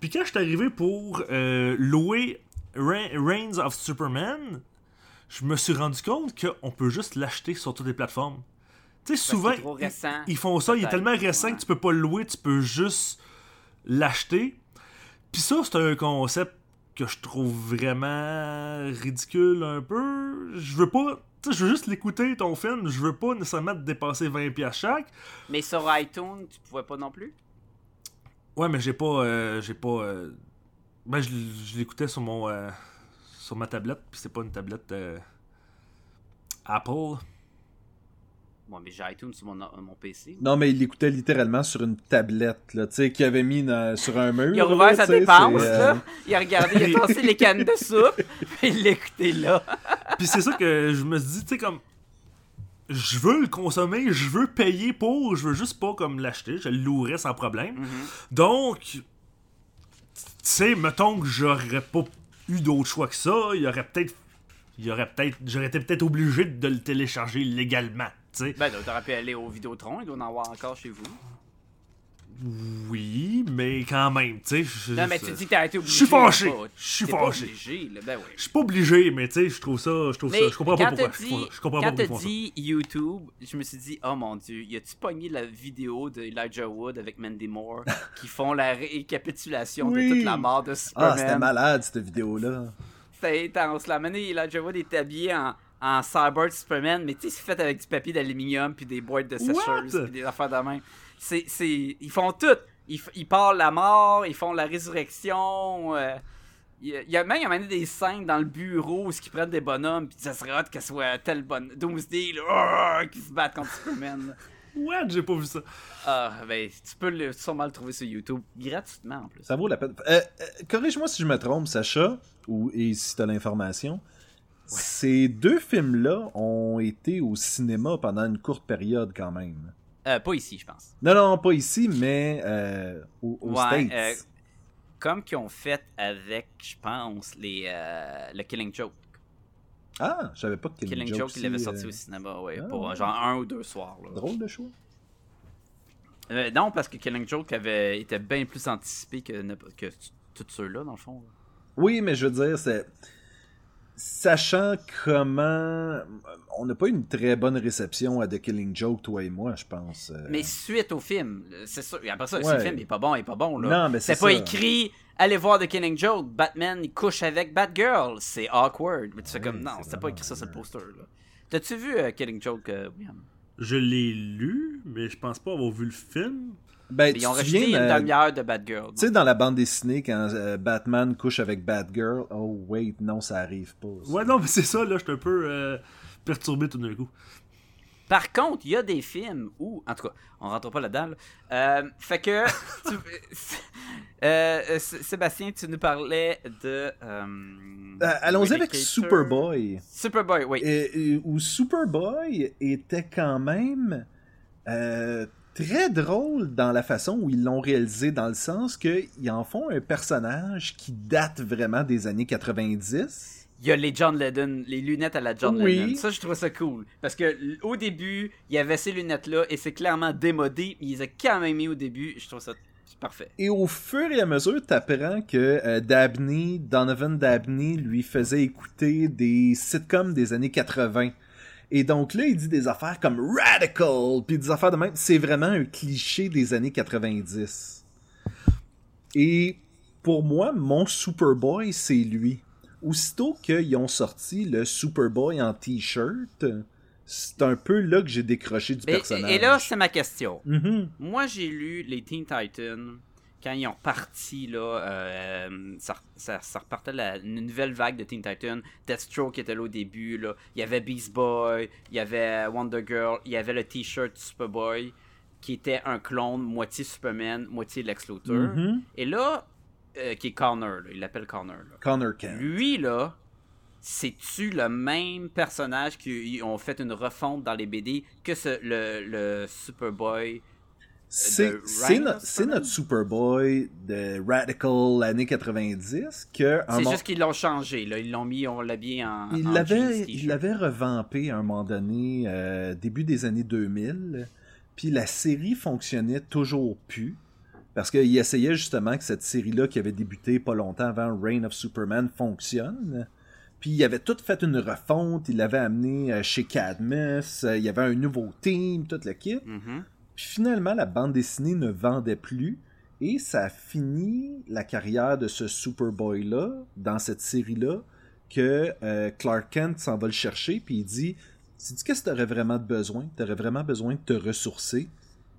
Puis quand je suis arrivé pour euh, louer Reigns of Superman, je me suis rendu compte qu'on peut juste l'acheter sur toutes les plateformes. Tu sais, souvent, trop ils- récent, ils, font ça, il est tellement récent ouais. que tu peux pas le louer, tu peux juste l'acheter. Puis ça, c'est un concept que je trouve vraiment ridicule un peu. Je veux pas. Tu sais, je veux juste l'écouter ton film, je veux pas nécessairement te dépasser 20$ piastres chaque. Mais sur iTunes, tu pouvais pas non plus? Ouais, mais j'ai pas. euh, j'ai pas. euh, Ben, je, je l'écoutais sur mon. euh, sur ma tablette, puis c'est pas une tablette euh, Apple. Bon, mais j'ai iTunes sur mon, mon PC. Non, mais il l'écoutait littéralement sur une tablette, là, tu sais, qu'il avait mis sur un mur. Il a rouvert là, sa dépense, euh, là. Il a regardé, il a tassé les cannes de soupe, puis il l'a écouté là. Puis c'est ça que je me suis dit, tu sais, comme. Je veux le consommer, je veux payer pour, je veux juste pas comme l'acheter, je le louerais sans problème. Donc, tu sais, mettons que j'aurais pas eu d'autre choix que ça, il y aurait peut-être. Il y aurait peut-être. J'aurais été peut-être obligé de le télécharger légalement, tu sais. Ben, t'aurais pu aller au Vidéotron, il doit en avoir encore chez vous. Oui, mais quand même, tu sais. je- Non, mais je- tu dis que t'as été Je obligé. suis fâché. Je suis fâché. ben oui. Je suis pas obligé, mais tu sais, je trouve ça. Je trouve ça. Je comprends quand pas pourquoi. t'as Je comprends- je quand pas t'as pourquoi font ça. dit YouTube, je me suis dit, oh mon dieu, y a-tu pogné la vidéo de Elijah Wood avec Mandy Moore qui font la récapitulation Oui. de toute la mort de Ah, Superman? c'était malade, cette vidéo-là. C'était intense. La manée, Elijah Wood est habillé en, en cyborg Superman, mais tu sais, c'est fait avec du papier d'aluminium, puis des boîtes de sécheuse, puis des affaires de même. C'est, c'est, ils font tout. Ils, ils parlent la mort, ils font la résurrection. euh, il y a- même il y a même des scènes dans le bureau où ils prennent des bonhommes, puis ça serait hot qu'elle soit tel bon Doomsday, là, ah, qui se battent contre Superman. What? J'ai pas vu ça. Ah, ben, tu peux le, sûrement le trouver sur YouTube, gratuitement en plus. Ça vaut la peine. Euh, euh, Corrige-moi si je me trompe, Sacha, ou et si t'as l'information. Ces deux films-là ont été au cinéma pendant une courte période quand même. Euh, pas ici, je pense. Non, non, pas ici, mais euh, aux, aux Ouais, States. euh, Comme qu'ils ont fait avec, je pense, les, euh, le Killing Joke. Ah, je savais pas que Killing, Killing Joke, Joke, il l'avait sorti au cinéma, ouais, ah, pour ouais. genre un ou deux soirs. là. Drôle de choix. Non, parce que Killing Joke avait été bien plus anticipé que, que tous ceux-là, dans le fond. là. Oui, mais je veux dire, c'est. Sachant comment. On n'a pas eu une très bonne réception à The Killing Joke, toi et moi, je pense. euh. Mais suite au film, c'est sûr. Et après ça, si le film est pas bon, il est pas bon. Là. Non, mais c'est pas ça. écrit allez voir The Killing Joke, Batman il couche avec Batgirl. C'est awkward. Mais tu fais comme non, c'est c'était pas écrit ça sur le poster. là. T'as-tu vu euh, Killing Joke, euh, William? Je l'ai lu, mais je pense pas avoir vu le film. Ben, Ils tu ont rajouté une euh, demi-heure de Batgirl. Tu sais, dans la bande dessinée, quand euh, Batman couche avec Batgirl, oh wait, non, ça arrive pas. ça. Ouais, non, mais c'est ça, là, je suis un peu euh, perturbé tout d'un coup. Par contre, il y a des films où, en tout cas, on rentre pas là-dedans. là. Euh, fait que, tu- euh, Sébastien, tu nous parlais de. euh, Euh, Allons-y avec. Superboy. Superboy, oui. Et- et- où Superboy était quand même euh, très drôle dans la façon où ils l'ont réalisé, dans le sens qu'ils en font un personnage qui date vraiment des années 90. Il y a les John Lennon, les lunettes à la John Oui. Lennon. Ça, je trouve ça cool. Parce que au début, il y avait ces lunettes-là et c'est clairement démodé, mais ils les ont quand même mis au début. Je trouve ça parfait. Et au fur et à mesure, t'apprends que euh, Dabney, Donovan Dabney, lui faisait écouter des sitcoms des années 80. Et donc là, il dit des affaires comme Radical, puis des affaires de même. C'est vraiment un cliché des années 90. Et pour moi, mon Superboy, c'est lui. Aussitôt qu'ils ont sorti le Superboy en t-shirt, c'est un peu là que j'ai décroché du Mais- personnage. et, là, c'est ma question. Mhm. Moi, j'ai lu les Teen Titans. Quand ils ont parti, là, euh, ça, ça, ça repartait la, une nouvelle vague de Teen Titans. Deathstroke était là au début. Là. Il y avait Beast Boy, il y avait Wonder Girl, il y avait le t-shirt Superboy, qui était un clone moitié Superman, moitié Lex Luthor. Mhm. Et là, euh, qui est Connor, là, il l'appelle Connor. là. Connor Kent. Lui, là, c'est-tu le même personnage qui ont fait une refonte dans les BD que ce, le, le Superboy C'est notre Superboy de Radical années 90 que C'est juste qu'ils l'ont changé, là. Ils l'ont mis, on l'a bien en. il l'avait il revampé à un moment donné euh, début des années 2000 puis la série fonctionnait toujours plus parce qu'il essayait justement que cette série-là qui avait débuté pas longtemps avant Reign of Superman fonctionne. Puis il avait tout fait une refonte, il l'avait amené euh, chez Cadmus, euh, il y avait un nouveau team, toute le kit. Mhm. Puis finalement, la bande dessinée ne vendait plus. Et ça a fini la carrière de ce Superboy-là, dans cette série-là, que euh, Clark Kent s'en va le chercher, puis il dit Sais-tu qu'est-ce que tu aurais vraiment besoin Tu aurais vraiment besoin de te ressourcer.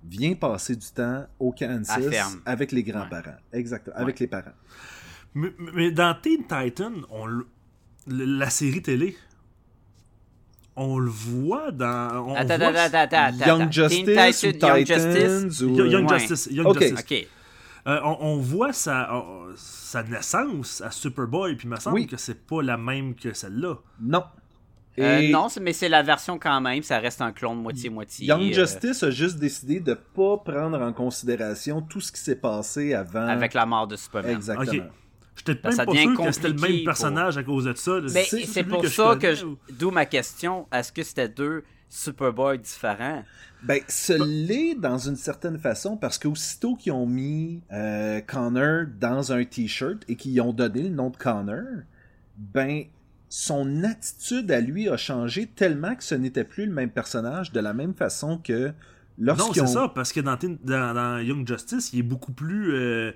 Viens passer du temps au Kansas avec les grands-parents. Exactement, avec les parents. Mais, mais dans Teen Titan, on la série télé, on le voit dans. On Attends, voit attends, attends, attends. Young. Justice ou Young Justice? ou... Young, Young Ouais. Justice. Young. Euh, on, on voit sa, euh, sa naissance à Superboy, puis il me semble Oui. que c'est pas la même que celle-là. Non. Euh, non, mais c'est la version quand même. Ça reste un clone moitié-moitié. Young euh, Justice a juste décidé de pas prendre en considération tout ce qui s'est passé avant. Avec la mort de Superman. Exactement. J'étais Ben, même ça pas sûr que c'était le même personnage à cause de ça. Mais C'est pour que ça que. je- ou- D'où ma question. Est-ce que c'était deux Superboy différents? Ben, ce l'est dans une certaine façon parce qu'aussitôt qu'ils ont mis euh, Connor dans un t-shirt et qu'ils ont donné le nom de Connor, ben, son attitude à lui a changé tellement que ce n'était plus le même personnage de la même façon que Non, c'est ont... ça, parce que dans, Teen- dans, dans Young Justice, il est beaucoup plus. euh,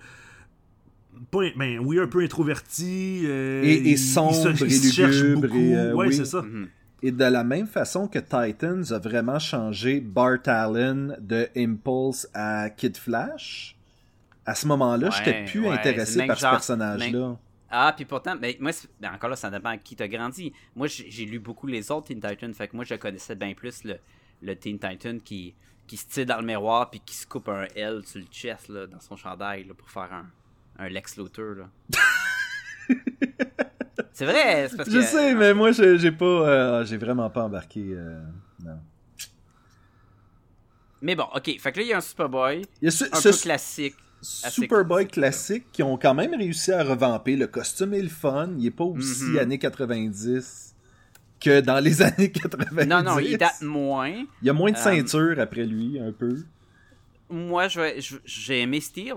pas, ben, oui, un peu introverti. euh, Et- et il sombre se- il et se cherche lugubre beaucoup. et, euh, ouais, oui. c'est ça. Mhm. Et de la même façon que Titans a vraiment changé Bart Allen de Impulse à Kid Flash, à ce moment-là, Ouais, j'étais plus ouais, intéressé par ce personnage-là. Ah, puis pourtant, mais moi, ben, encore là, ça dépend à qui t'as grandi. Moi, j'ai j'ai lu beaucoup les autres Teen Titans, fait que moi, je connaissais bien plus le, le Teen Titan qui, qui se tire dans le miroir puis qui se coupe un L sur le chest, là, dans son chandail, là, pour faire un, un Lex Luthor, là. c'est vrai, c'est parce Je que... sais, mais moi, j'ai pas, euh, j'ai vraiment pas embarqué. euh, non. Mais bon, ok, fait que là, il y a un Superboy, Il y a ce, un ce peu classique. Superboy classique, qui ont quand même réussi à revamper. Le costume est le fun. Il est pas aussi Mhm. années 90 que dans les années 90. Non, non, il date moins. Il y a moins de Euh, ceinture après lui, un peu. Moi, je je- j'ai aimé Steel.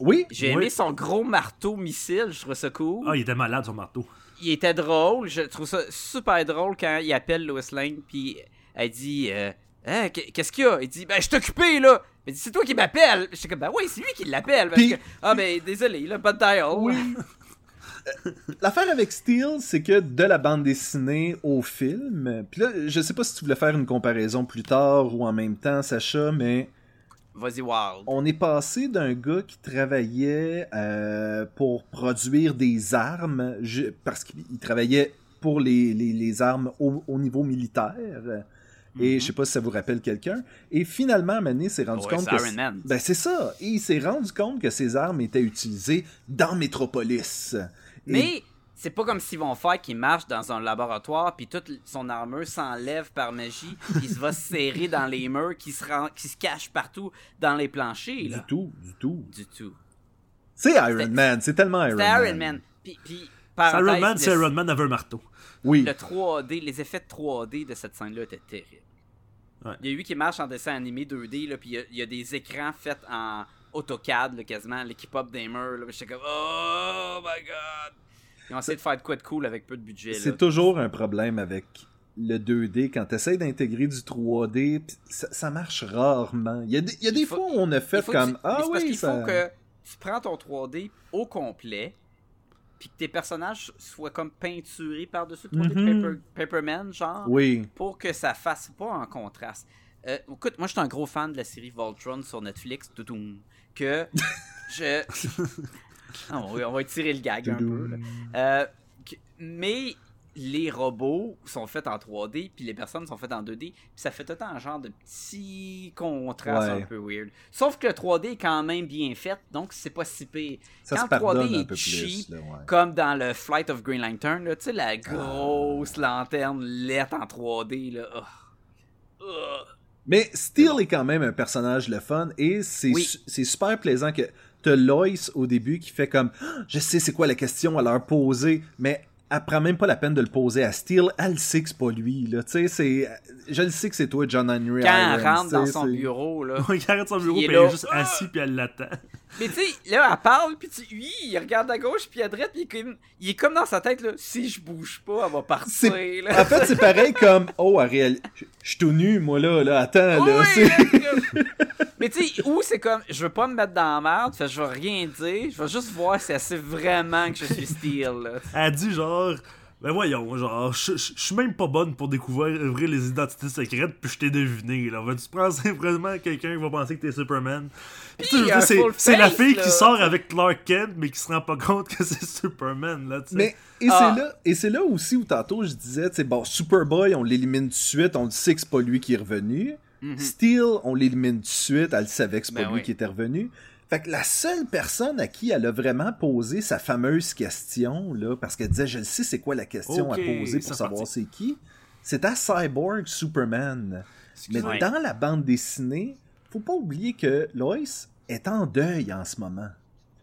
Oui, J'ai aimé son gros marteau missile, je trouve ça cool. Ah, il était malade, son marteau. il était drôle. Je trouve ça super drôle quand il appelle Lois Lane, puis elle dit euh, Hein, qu- Qu'est-ce qu'il y a? Il dit Ben, je suis occupé, là. Elle dit C'est toi qui m'appelles. Je suis comme Ben, oui, c'est lui qui l'appelle. Parce Puis- que, ah, ben, désolé, là, pas de dial. Oui. L'affaire avec Steel, c'est que de la bande dessinée au film, puis là, je sais pas si tu voulais faire une comparaison plus tard ou en même temps, Sacha, mais Vas-y, Wild. on est passé d'un gars qui travaillait euh, pour produire des armes, parce qu'il travaillait pour les, les- les armes au, au niveau militaire. Et je sais pas si ça vous rappelle quelqu'un. Et finalement, il s'est rendu Ouais, compte c'est que. Ben, c'est ça. Et il s'est rendu compte que ces armes étaient utilisées dans Metropolis. Et- Mais c'est pas comme s'ils vont faire qu'il marche dans un laboratoire, puis toute son armure s'enlève par magie, puis il se va se serrer dans les murs, qui se, rend- qui se cache partout dans les planchers. Du Là. tout, du tout. Du tout. C'est Iron Man, c'est tellement Iron Man. Iron Man. Puis, puis C'est parenthèse, Iron Man, c'est Iron Man avait un marteau. Oui. le 3D, les effets de 3D de cette scène-là étaient terribles. Ouais. Il y a lui qui marche en dessin animé 2D, là, puis il y a- il y, a des écrans faits en AutoCAD, là, quasiment, l'équipe up des murs. Là, j'étais comme, oh my god! Ils ont essayé de faire de quoi de cool avec peu de budget. C'est toujours un problème avec le 2D quand tu essaies d'intégrer du 3D, pis ça, ça marche rarement. Il y a des, il y a des Il faut- fois où on a fait comme tu- ah c'est parce oui qu'il ça... faut que tu prends ton 3D au complet, puis que tes personnages soient comme peinturés par-dessus le 3D Mhm. Paper, Paperman, genre, Oui. pour que ça fasse pas un contraste. Euh, écoute, moi, je suis un gros fan de la série Voltron sur Netflix, que je... Ah, on, va, on va étirer le gag un peu, là. Euh, mais les robots sont faits en 3D, puis les personnes sont faites en 2D, puis ça fait tout le un genre de petit contraste Ouais. un peu weird. Sauf que le 3D est quand même bien fait, donc c'est pas si pire. Ça Quand pardonne 3D un est cheap, plus. Là, ouais. Comme dans le Flight of Green Lantern, tu sais, la Ah. grosse lanterne lettre en 3D, là. Oh. Oh. Mais Steel est quand même un personnage le fun et c'est Oui. su- c'est super plaisant que t'as Lois au début qui fait comme Ah, je sais c'est quoi la question à leur poser mais elle prend même pas la peine de le poser à Steel elle sait que c'est pas lui là tu sais c'est je le sais que c'est toi John Henry Quand elle rentre dans son c'est- bureau, là. Il arrête son bureau, Il est puis elle est juste assis, puis elle l'attend. Mais tu sais, là, elle parle, puis tu, lui, il regarde à gauche, puis à droite, puis il est comme, il est comme dans sa tête, là, si je bouge pas, elle va partir, là. en fait c'est pareil comme oh à réel je je suis tout nu moi là là attends là Oui, c'est- Mais tu sais, ou c'est comme, je veux pas me mettre dans la merde, fait je vais rien dire, je vais juste voir si elle sait vraiment que je suis Steel, là. Elle dit genre. Ben voyons, genre, je suis même pas bonne pour découvrir ouvrir les identités secrètes, puis je t'ai deviné. Là. Vas-tu penser vraiment quelqu'un qui va penser que t'es Superman? C'est, la fille là. qui sort avec Clark Kent, mais qui se rend pas compte que c'est Superman, là, tu sais. Mais et Ah. c'est là et c'est là aussi où tantôt je disais tu sais bon Superboy on l'élimine tout de suite on le sait que c'est pas lui qui est revenu Mhm. Steel on l'élimine tout de suite elle savait que c'est pas Ben lui oui. qui était revenu fait que la seule personne à qui elle a vraiment posé sa fameuse question là parce qu'elle disait je le sais c'est quoi la question à poser pour c'est savoir c'est qui c'était Cyborg Superman. Mais dans la bande dessinée faut pas oublier que Lois est en deuil en ce moment.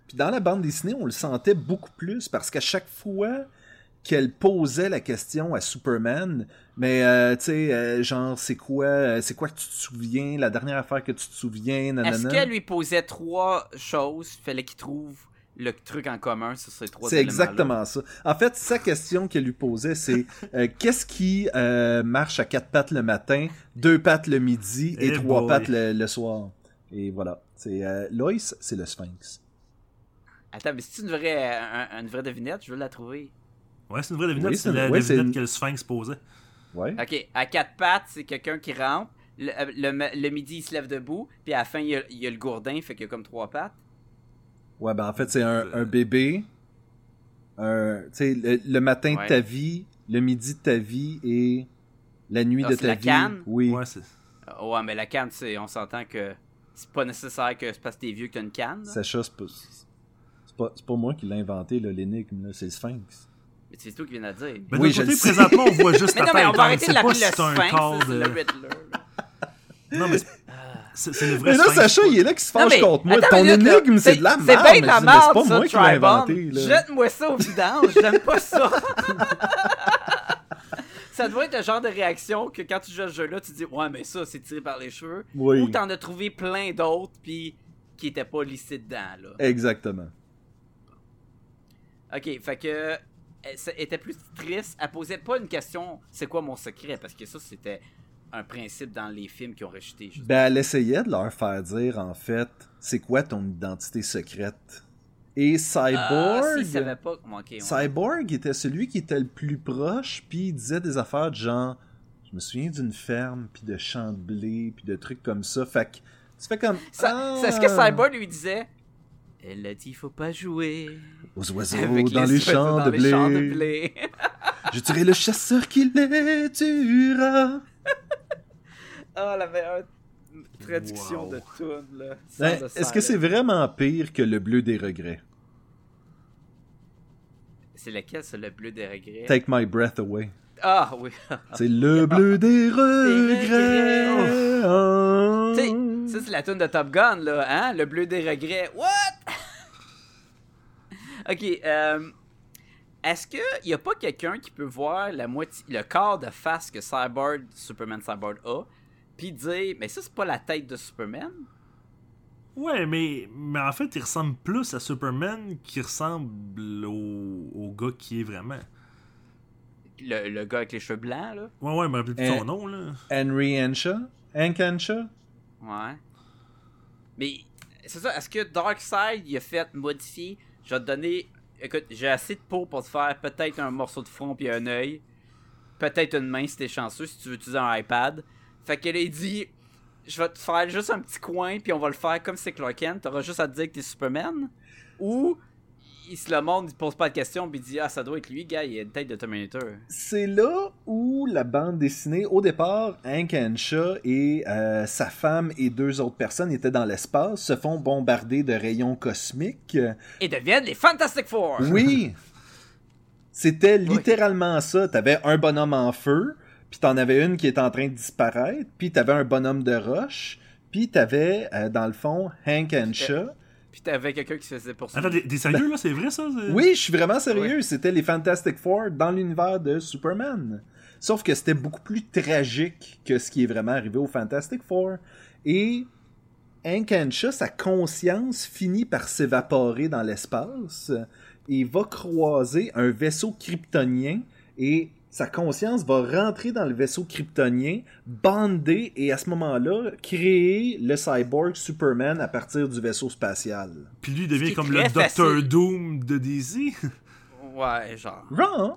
Puis dans la bande dessinée, on le sentait beaucoup plus parce qu'à chaque fois qu'elle posait la question à Superman, mais euh, tu sais, euh, genre, c'est quoi, euh, c'est quoi que tu te souviens, la dernière affaire que tu te souviens, nanana? Est-ce qu'elle lui posait trois choses, fallait qu'il trouve le truc en commun sur ces trois C'est exactement ça. En fait, sa question qu'elle lui posait, c'est euh, qu'est-ce qui euh, marche à quatre pattes le matin, deux pattes le midi et Eh trois boy. pattes le, le soir? Et voilà. C'est euh, Lois, c'est le Sphinx. Attends, mais c'est une vraie, un- une vraie devinette, je veux la trouver. Ouais, c'est une vraie devinette, Oui, c'est la ouais, devinette que le Sphinx posait. Ouais. Ok, à quatre pattes, c'est quelqu'un qui rentre. Le, euh, le midi, il se lève debout. Puis à la fin, il y a, il y a le gourdin, fait qu'il y a comme trois pattes. Ouais, ben en fait, c'est un, un bébé. Un, tu sais, le, le matin Ouais. de ta vie, le midi de ta vie et la nuit Ah, de c'est ta la vie. canne? Oui. Ouais, c'est... Euh, Ouais, mais la canne, c'est, on s'entend que c'est pas nécessaire que c'est parce que t'es vieux que t'as une canne. Sacha, c'est pas, c'est pas, c'est pas moi qui l'ai inventé, là, l'énigme, là, c'est le Sphinx. Mais c'est toi qui viens de dire. Ben, Oui, je côté, le sais. présentement, on voit juste Mais ta non, mais on va arrêter C'est de l'appeler le c'est un Sphinx, c'est de... le Riddler. Non, mais c'est- c'est, c'est le vrai Mais là. Sacha, il est là qui se fâche mais, contre moi. Ton énigme, c'est de la C'est merde. bien mais de la mais c'est merde, pas ça, moi qui l'ai inventé. Jette-moi ça au vidange, j'aime pas ça. ça doit être le genre de réaction que quand tu joues à ce jeu-là, tu dis Ouais, mais ça, c'est tiré par les cheveux. Oui. Ou t'en as trouvé plein d'autres, puis qui étaient pas listés dedans, là. Exactement. Ok, fait que. Elle était plus triste. Elle posait pas une question c'est quoi mon secret? Parce que ça, c'était un principe dans les films qui ont rejeté. justement. Ben, elle essayait de leur faire dire, en fait, c'est quoi ton identité secrète? Et Ah, Cyborg? si, ça va pas. Bon, ok, ouais. Cyborg était celui qui était le plus proche, puis il disait des affaires de genre, je me souviens d'une ferme, puis de champs de blé, puis de trucs comme ça. Fait que tu fais comme. Ah, C'est ce que Cyborg lui disait. Elle a dit faut pas jouer Aux oiseaux avec dans les, champs, dans de les blé. champs de blé. Je tuerai le chasseur qui les tuera. Ah, la meilleure traduction Wow. de tune là. Ben, Est-ce que c'est vraiment pire que le bleu des regrets? C'est lequel, c'est le bleu des regrets? Take my breath away. Ah oui. C'est le bleu des regrets. Sais, ça c'est la tune de Top Gun là, hein? Le bleu des regrets. What Ok. Euh, Est-ce que y a pas quelqu'un qui peut voir la moitié, le corps de face que Cyborg, Superman Cyborg a, puis dire, mais ça c'est pas la tête de Superman Ouais, mais, mais en fait, il ressemble plus à Superman qu'il ressemble au, au gars qui est vraiment. le, le gars avec les cheveux blancs là? Ouais, ouais, me rappelle plus son nom, là. Henry Henshaw? Hank Henshaw? Ouais. Mais c'est ça, est-ce que Darkseid il a fait modifier Je vais te donner écoute, j'ai assez de peau pour te faire peut-être un morceau de front puis un œil. Peut-être une main si t'es chanceux, si tu veux utiliser un iPad. Fait que là, il dit Je vais te faire juste un petit coin, puis on va le faire comme c'est Clark Kent. T'auras juste à te dire que t'es Superman. Ou, il, si le monde il pose pas de questions, puis il dit Ah, ça doit être lui, gars, il a une tête de Terminator. C'est là où la bande dessinée, au départ, Hank Henshaw et euh, sa femme et deux autres personnes étaient dans l'espace, se font bombarder de rayons cosmiques. Et deviennent les Fantastic Four Oui! C'était littéralement ça. T'avais un bonhomme en feu, puis t'en avais une qui était en train de disparaître, puis t'avais un bonhomme de roche, puis t'avais, euh, dans le fond, Hank Henshaw. Puis t'avais quelqu'un qui se faisait poursuivre. Attends, t'es t'es sérieux là? C'est vrai ça? Oui, je suis vraiment sérieux. C'était les Fantastic Four dans l'univers de Superman. Sauf que c'était beaucoup plus tragique que ce qui est vraiment arrivé aux Fantastic Four. Et Hank Henshaw, sa conscience finit par s'évaporer dans l'espace et va croiser un vaisseau kryptonien et sa conscience va rentrer dans le vaisseau kryptonien, bander et à ce moment-là créer le cyborg Superman à partir du vaisseau spatial. Puis lui devient comme le Doctor facile. Doom de DC. Ouais, genre. Wrong!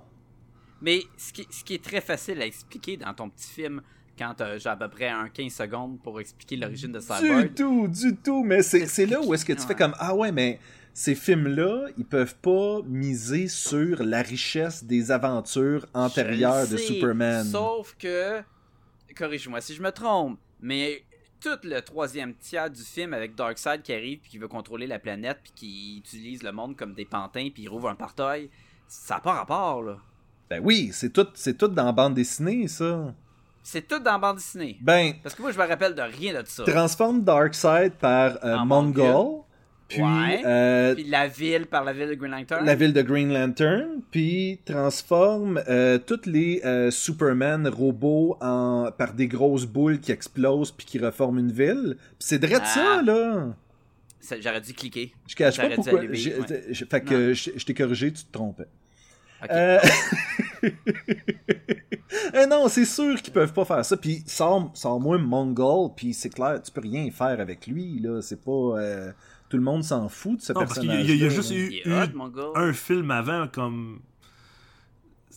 Mais ce qui, ce qui est très facile à expliquer dans ton petit film, quand genre à peu près un 15 secondes pour expliquer l'origine de Du Cyborg. tout, du tout. Mais c'est c'est là où est-ce que tu Ouais. fais comme Ah ouais, mais ces films-là, ils peuvent pas miser sur la richesse des aventures antérieures de sais, Superman. Sauf que, corrige-moi si je me trompe, mais tout le troisième tiers du film avec Darkseid qui arrive puis qui veut contrôler la planète puis qui utilise le monde comme des pantins puis il rouvre un portail, ça n'a pas rapport là. Ben oui, c'est tout, c'est tout dans la bande dessinée, ça. C'est tout dans la bande dessinée. Ben, Parce que moi je me rappelle de rien de ça. transforme Darkseid par euh, Mongol. Puis Ouais. euh, Puis la ville par la ville de Green Lantern. la ville de Green Lantern, puis transforme euh, tous les euh, Superman robots en, par des grosses boules qui explosent puis qui reforment une ville. Puis c'est vrai de Ah. ça, là. Ça, J'aurais dû cliquer. Je cache pas pourquoi. allumer, ouais. Fait que je, t'ai corrigé, tu te trompais. Ok. Euh, euh, non, c'est sûr qu'ils peuvent pas faire ça. Puis sors, sors moi Mongol, puis c'est clair, tu peux rien faire avec lui. là. C'est pas. Tout le monde s'en fout de ce Non, parce qu'il y a- y juste eu, hot, un film avant comme.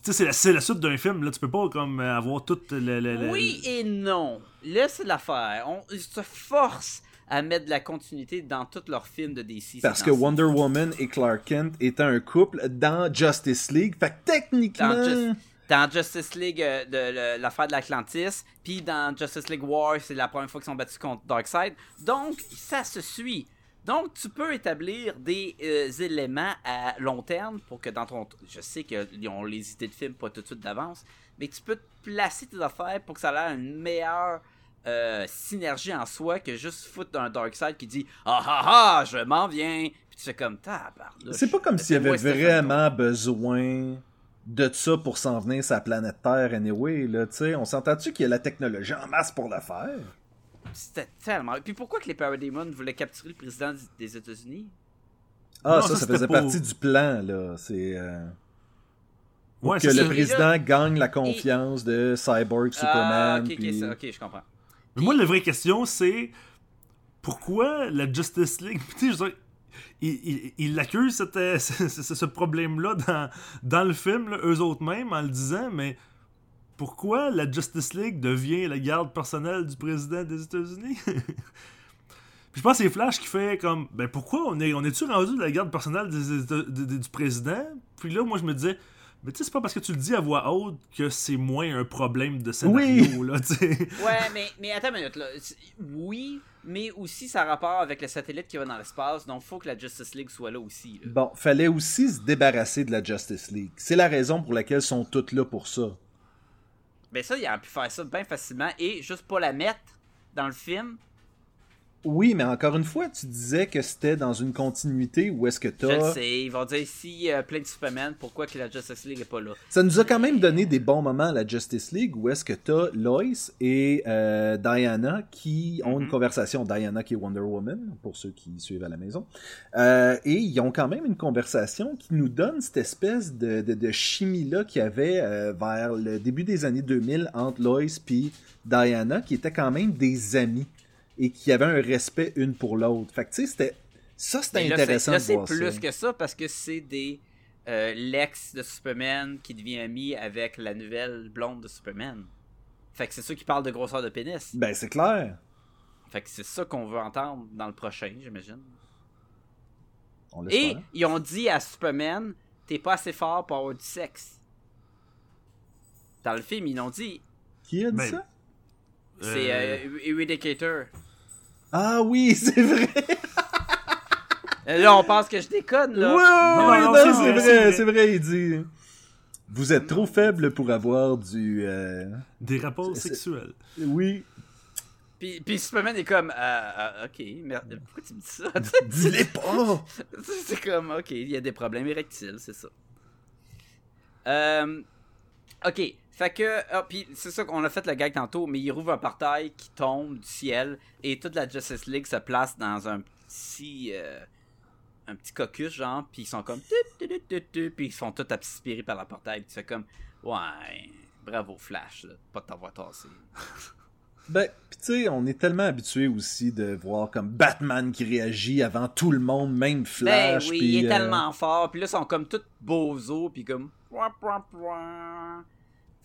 Tu sais, c'est la, la suite d'un film, là. Tu peux pas comme avoir toute le. le- le- Oui et non. Là, c'est l'affaire. On ils se force à mettre de la continuité dans tous leurs films de DC. Parce que. Wonder Woman et Clark Kent étaient un couple dans Justice League. Fait que techniquement. Dans, Just- dans Justice League, euh, de, l'affaire de l'Atlantis, puis dans Justice League War, c'est la première fois qu'ils sont battus contre Darkseid. Donc, ça se suit. Donc, tu peux établir des euh, éléments à long terme pour que dans ton. Je sais qu'ils ont les idées de film pas tout de suite d'avance, mais tu peux te placer tes affaires pour que ça ait une meilleure euh, synergie en soi que juste foutre d'un Darkseid qui dit Ah ah ah, je m'en viens. Puis tu fais comme tabarnouche. C'est pas comme s'il y avait vraiment besoin de ça pour s'en venir sa planète Terre, anyway. Là, tu sais. on s'entend-tu qu'il y a la technologie en masse pour le faire? C'était tellement. Puis pourquoi que les Parademons voulaient capturer le président des États-Unis? Ah, Non, ça, ça, faisait pour- partie du plan, là. C'est. euh, Ouais, que le président gagne la confiance de Cyborg, Superman. Ah, ok, ok, puis- ça, ok, je comprends. Mais moi, la vraie question, c'est pourquoi la Justice League. Tu sais, je veux dire, il, il, il accuse cette, ce, ce- ce problème-là dans, dans le film, là, eux autres mêmes, en le disant, mais pourquoi la Justice League devient la garde personnelle du président des États-Unis? Puis je pense que c'est Flash qui fait comme ben pourquoi on est on est-tu rendu de la garde personnelle des Éta- de- de- du président? Puis là moi je me disais mais tu sais c'est pas parce que tu le dis à voix haute que c'est moins un problème de scénario là tu sais. Ouais, mais, mais attends une minute, là. Oui, mais aussi ça a rapport avec le satellite qui va dans l'espace, donc faut que la Justice League soit là aussi. là. Bon, fallait aussi se débarrasser de la Justice League. C'est la raison pour laquelle ils sont toutes là pour ça. Ben ça, il aurait pu faire ça bien facilement et juste pas la mettre dans le film. Oui, mais encore une fois, tu disais que c'était dans une continuité où est-ce que Je le t'as. sais, ils vont dire y a plein de Superman, pourquoi que la Justice League est pas là? Ça nous a quand même donné des bons moments à la Justice League où est-ce que t'as Lois et euh, Diana qui ont une Mhm. conversation. Diana qui est Wonder Woman, pour ceux qui suivent à la maison. Euh, et ils ont quand même une conversation qui nous donne cette espèce de, de, de chimie-là qu'il y avait euh, vers le début des années 2000 entre Lois et Diana, qui étaient quand même des amis et qui avaient un respect une pour l'autre. Fait que tu sais, c'était... Ça, c'était là, c'est- intéressant de c'est voir plus ça. que ça parce que c'est des euh, l'ex de Superman qui devient ami avec la nouvelle blonde de Superman. Fait que c'est ça qui parle de grosseur de pénis. Ben, c'est clair. Fait que c'est ça qu'on veut entendre dans le prochain, j'imagine. On Et ils ont dit à Superman, t'es pas assez fort pour avoir du sexe. Dans le film, ils l'ont dit. Qui a dit Ben, ça? C'est Euh, euh. Ah oui, c'est vrai! Euh, Là, on pense que je déconne, là. oui, Non, oui, non, non, c'est c'est vrai, vrai, c'est vrai, il dit. Vous êtes trop faible pour avoir du. euh, Des rapports sexuels. Oui. Puis, puis Superman est comme, euh, euh, ok, merde, pourquoi tu me dis ça? Dis-les pas! c'est comme, ok, il y a des problèmes érectiles, c'est ça. Euh, ok, fait que, ah, puis c'est ça qu'on a fait le gag tantôt, mais il rouvre un portail qui tombe du ciel et toute la Justice League se place dans un petit, euh, un petit caucus, genre, puis ils sont comme, puis ils sont tous aspirés par le portail, puis tu fais comme, ouais, bravo Flash, là, pas de t'avoir tassé. Ben, pis tu sais, on est tellement habitué aussi de voir comme Batman qui réagit avant tout le monde, même Flash. ben oui, puis, il est euh, tellement fort. Puis là, ils sont comme tous bozo, puis comme...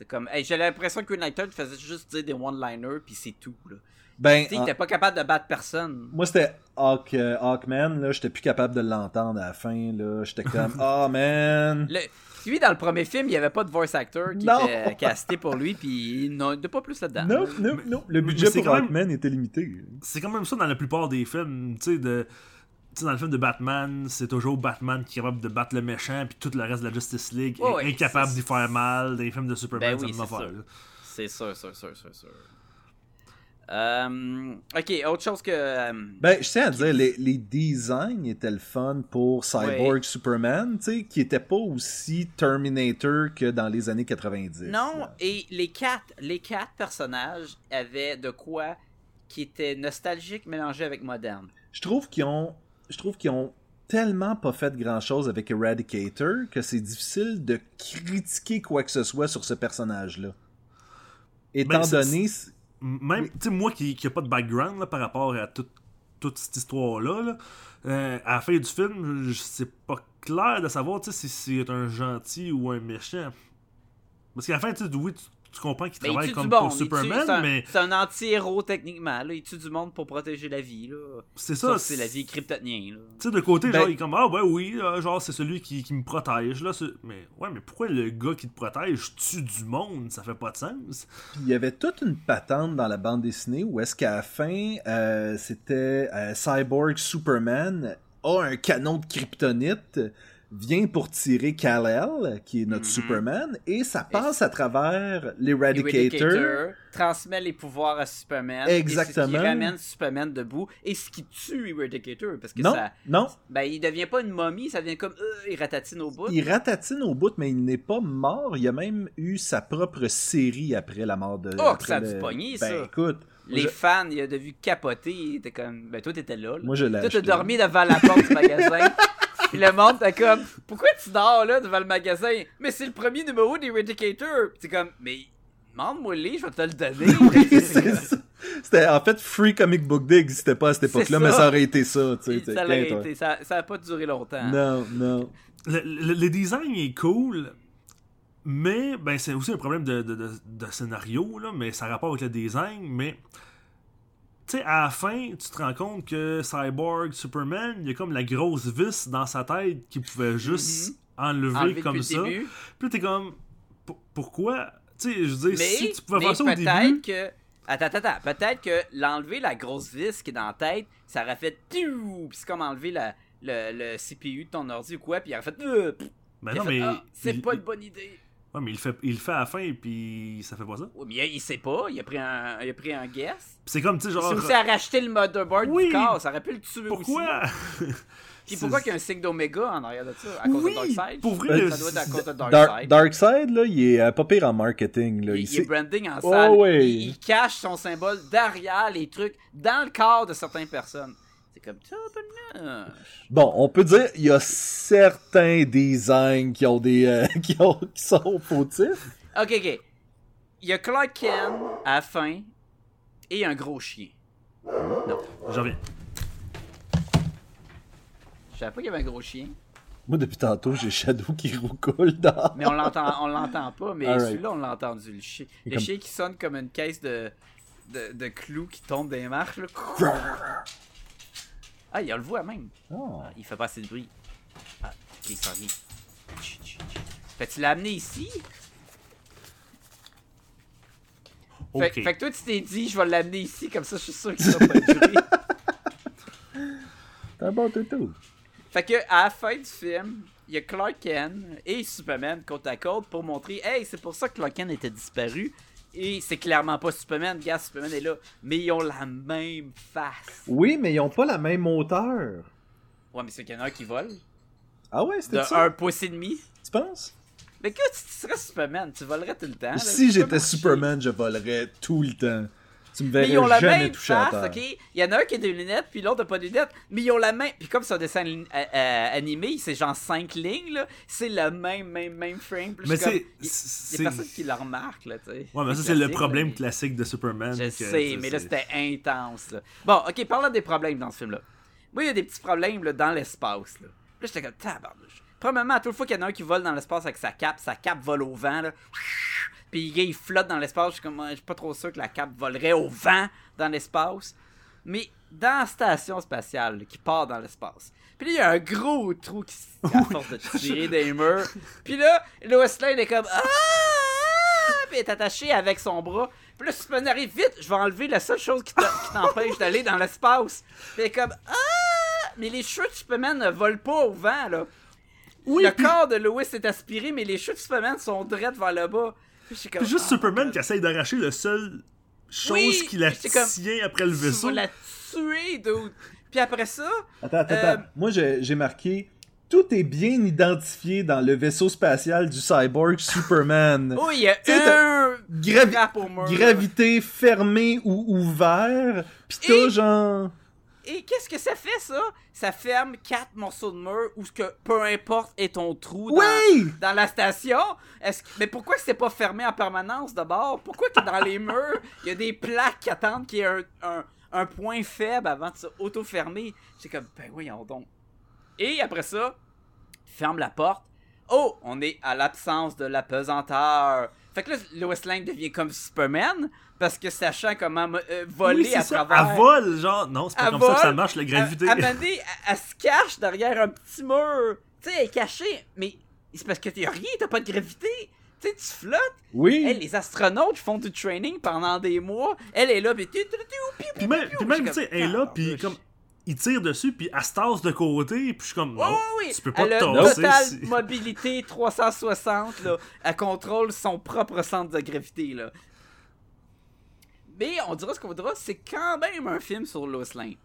Comme... Hey, J'ai l'impression que Lantern faisait juste dire des one-liners, puis c'est tout. Là. Ben, Tu sais, en- pas capable de battre personne. moi c'était Hawk, euh, Hawkman, là, j'étais plus capable de l'entendre à la fin, là. J'étais comme, oh man! Le... Lui, dans le premier film, il y avait pas de voice actor qui Non. était casté pour lui, puis il n'a pas plus là-dedans. Non, non, non. Le budget pour même- Hawkman était limité. C'est quand même ça dans la plupart des films, tu sais, de... tu sais, dans le film de Batman, c'est toujours Batman qui est capable de battre le méchant, puis tout le reste de la Justice League est ouais, incapable d'y faire mal. Dans les films de Superman, Ben oui, ça me c'est sûr. sûr, sûr, sûr, sûr, sûr. Euh, ok, autre chose que... euh, Ben, je tiens à dire, les, les designs étaient le fun pour Cyborg Ouais. Superman, tu sais, qui était pas aussi Terminator que dans les années 90. Non, là. et les quatre, les quatre personnages avaient de quoi qui était nostalgique mélangé avec moderne. Je trouve qu'ils ont, je trouve qu'ils ont tellement pas fait grand chose avec Eradicator que c'est difficile de critiquer quoi que ce soit sur ce personnage-là. Étant Ben, donné, Même, tu sais, moi qui n'ai pas de background là, par rapport à toute- toute cette histoire-là, là, euh, à la fin du film, je- c'est pas clair de savoir si c'est un gentil ou un méchant. Parce qu'à la fin, tu sais, oui, tu, tu comprends qu'il travaille comme pour tue- Superman, c'est un- mais C'est un anti-héros techniquement. Là. Il tue du monde pour protéger la vie. Là. c'est ça. C'est la vie kryptonienne. là. Tu sais, de côté, Ben- genre, il est comme, ah, ouais, oui, euh, genre, c'est celui qui, qui me protège, là. Mais, ouais, mais pourquoi le gars qui te protège tue du monde? Ça fait pas de sens. Puis il y avait toute une patente dans la bande dessinée où est-ce qu'à la fin, euh, c'était euh, Cyborg Superman a un canon de kryptonite, vient pour tirer Kal-El, qui est notre Mhm. Superman, et ça passe Et- à travers l'Eradicator. Eradicator transmet les pouvoirs à Superman. Exactement. Ce qui ramène Superman debout. Et ce qui tue Eradicator. Parce que Non, ça. non, Ben, il devient pas une momie, ça devient comme. euh, il ratatine au bout. il ratatine au bout, mais il n'est pas mort. Il a même eu sa propre série après la mort de... Oh, que ça a le- pogner, ben, ça. écoute, Les je- fans, il a de vu capoter. T'es comme. Ben, toi, t'étais là. là. moi je l'ai Toi, t'as dormi devant la porte du magasin. Puis le monde, t'es comme. Pourquoi tu dors là devant le magasin? Mais c'est le premier numéro d'Eradicator. Puis t'es comme. Mais. Demande-moi le je vais te le donner. Oui, c'est ça. C'était en fait Free Comic Book Day n'existait pas à cette C'est époque-là, mais ça aurait été ça. Tu sais, ça, aurait été- ça, ça a pas duré longtemps. Non, non. Le, le- le design est cool, mais, ben, c'est aussi un problème de, de- de- de scénario, là, mais ça a rapport avec le design, mais. Tu sais, à la fin, tu te rends compte que Cyborg, Superman, il y a comme la grosse vis dans sa tête qu'il pouvait juste enlever, Enlevé comme ça. Puis t'es comme. Pour- Pourquoi? Tu sais, je veux dire, Mais, si tu pouvais mais faire ça au peut-être début. que. Attends, attends, attends. Peut-être que l'enlever la grosse vis qui est dans la tête, ça aurait fait. Puis c'est comme enlever la, le, le CPU de ton ordi ou quoi, puis il aurait fait. euh, Ben a non, fait, mais. Ah, c'est pas une bonne idée. Ouais, mais il le fait, il le fait à la fin, puis ça fait pas ça. Ouais, mais il, il sait pas, il a pris un, il a pris un guess. Puis c'est comme, tu sais, C'est genre. aussi à racheter le motherboard Oui. du corps, ça aurait pu le tuer Pourquoi? aussi. Puis pourquoi qu'il y a un signe d'Oméga en arrière de ça À cause Oui, de Darkseid pour vrai, Ça le- doit être à cause de Dark, Darkseid. Darkseid, là, il est euh, pas pire en marketing. Là. Il, Il il sait- est branding en Oh, salle. ouais. Il, il cache son symbole derrière les trucs, dans le corps de certaines personnes. Comme ça, Bon, on peut dire il y a certains designs qui ont des euh, qui, ont, qui sont fautifs. Ok, ok. Il y a Clark Kent à la fin et un gros chien. J'en reviens. Je savais pas qu'il y avait un gros chien. Moi, depuis tantôt, j'ai Shadow qui roucoule dehors. Mais on l'entend, on l'entend pas, mais celui-là, on l'a entendu, le chien. Le comme- chien qui sonne comme une caisse de, de, de clous qui tombe des marches. Là. Ah, il a le voix même. Ah. Il fait pas assez de bruit. Ah, ok, il s'en vient. Fait que tu l'as amené ici. Fait, que toi, tu t'es dit, je vais l'amener ici, comme ça, je suis sûr qu'il va pas durer. C'est un bon toutou. Fait que à la fin du film, il y a Clark Kent et Superman côte à côte pour montrer Hey, c'est pour ça que Clark Kent était disparu. Et c'est clairement pas Superman, gars, Superman est là. Mais ils ont la même face. Oui, mais ils ont pas la même hauteur. Ouais, mais c'est qu'il y en a un qui vole. Ah ouais, c'était ça? un pouce et demi. Tu penses? Mais que tu serais Superman, tu volerais tout le temps. là. Si j'étais. Superman, je volerais tout le temps. Tu me Mais ils ont la jamais même toucher à face, terre. ok? Il y en a un qui a des lunettes, puis l'autre a pas de lunettes. Mais ils ont la même. Puis comme c'est un dessin euh, euh, animé, c'est genre 5 lignes, là. C'est le même, même, même frame. Mais c'est- il- y a personne qui le remarque, là, tu sais. Ouais, mais ça, c'est le problème là, classique de Superman. Je que, sais, mais là, c'était intense, là. Bon, ok, parlons des problèmes dans ce film-là. Moi, il y a des petits problèmes, là, dans l'espace, là. Là, j'étais comme, tabarnouche. Premièrement, à toute fois qu'il y en a un qui vole dans l'espace avec sa cape, sa cape vole au vent, là. Puis le gars, il flotte dans l'espace. Je suis comme, je suis pas trop sûr que la cape volerait au vent dans l'espace. Mais dans la station spatiale, là, qui part dans l'espace. Puis là, il y a un gros trou qui, à force de tirer des murs. Puis là, Lois Lane est comme, ah! Puis elle est attachée avec son bras. Puis là, Superman arrive vite, je vais enlever la seule chose qui t'empêche d'aller dans l'espace. Puis elle est comme, ah! Mais les cheveux de Superman ne volent pas au vent, là. Oui, le puis- corps de Lois est aspiré, mais les cheveux de Superman sont drettes vers le bas. Puis juste Ah, Superman qui essaye d'arracher le seul chose Oui, qui la c'est comme- tient après le tu vaisseau. vas la tuer, dude. Puis après ça, Attends, attends, Euh, attends. Moi, j'ai marqué tout est bien identifié dans le vaisseau spatial du cyborg Superman. oh, il y a un Gravi-. Gravité fermée ou ouvert. Pis t'as Et- genre. Et qu'est-ce que ça fait, ça? Ça ferme quatre morceaux de mur où ce que peu importe est ton trou dans, Oui! dans la station. Est-ce que- Mais pourquoi c'est pas fermé en permanence d'abord? Pourquoi que dans les murs, il y a des plaques qui attendent qu'il y ait un, un- un point faible avant de s'auto-fermer? C'est comme, ben voyons donc. Et après ça, ferme la porte. Oh, on est à l'absence de la pesanteur. Fait que là, Lois Lane devient comme Superman parce que sachant comment euh, voler Oui, à ça. travers... Elle vole, genre. Non, c'est pas Elle comme ça que ça marche, la gravité. À, à un moment donné, elle, elle se cache derrière un petit mur. Tu sais, elle est cachée, mais c'est parce que t'as rien, t'as pas de gravité. Tu sais, tu flottes. Oui! Hey, les astronautes font du training pendant des mois. Elle est là, puis tu- tu- tu- tu- Puis même, puis même, Je tu sais, elle est là, puis comme. Il tire dessus, puis elle se tasse de côté, puis je suis comme, non, oui, tu peux pas Elle te a totale mobilité 360, là. Elle contrôle son propre centre de gravité, là. Mais on dira ce qu'on voudra, c'est quand même un film sur Lois Lane.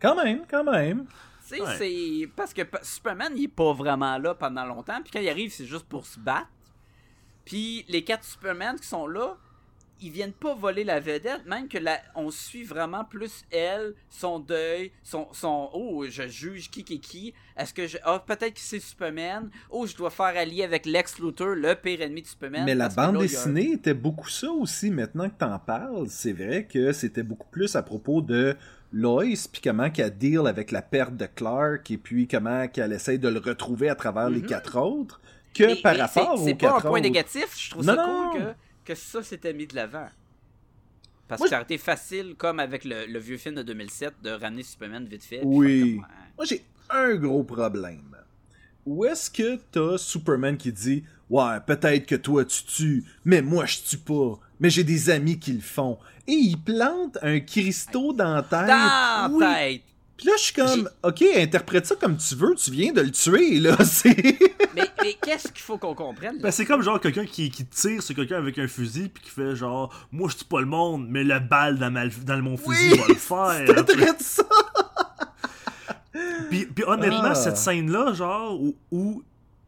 Quand même, quand même. Tu sais, Ouais. c'est. Parce que Superman, il est pas vraiment là pendant longtemps. Puis quand il arrive, c'est juste pour se battre. Puis les quatre Superman qui sont là, ils viennent pas voler la vedette. Même que la... on suit vraiment plus elle, son deuil, son. son oh, je juge qui qui est qui. Est-ce que je. Ah, peut-être que c'est Superman. Oh, je dois faire allier avec Lex Luthor, le pire ennemi de Superman. Mais la bande a dessinée était beaucoup ça aussi. Maintenant que t'en parles, c'est vrai que c'était beaucoup plus à propos de Lois, puis comment qu'elle deal avec la perte de Clark, et puis comment qu'elle essaye de le retrouver à travers les Mhm. quatre autres, que par rapport aux C'est pas un quatre point autres. négatif, je trouve Non, ça non. cool que, que ça s'était mis de l'avant. Parce Moi, que ça aurait été facile, comme avec le, le vieux film de 2007, de ramener Superman vite fait. Oui. comme. Moi, j'ai un gros problème. Où est-ce que t'as Superman qui dit Ouais, peut-être que toi tu tues, mais moi je tue pas. Mais j'ai des amis qui le font. Et il plante un cristaux dans la tête. Dans Oui. tête! Puis là, je suis comme, ok, interprète ça comme tu veux, tu viens de le tuer, là. C'est. Mais, mais qu'est-ce qu'il faut qu'on comprenne? Ben, c'est comme genre quelqu'un qui, qui tire sur quelqu'un avec un fusil puis qui fait genre moi je tue pas le monde mais la balle dans, ma- dans mon fusil Oui, va le faire. Interprète ça. Puis, puis honnêtement, Ah. cette scène-là, genre, où, où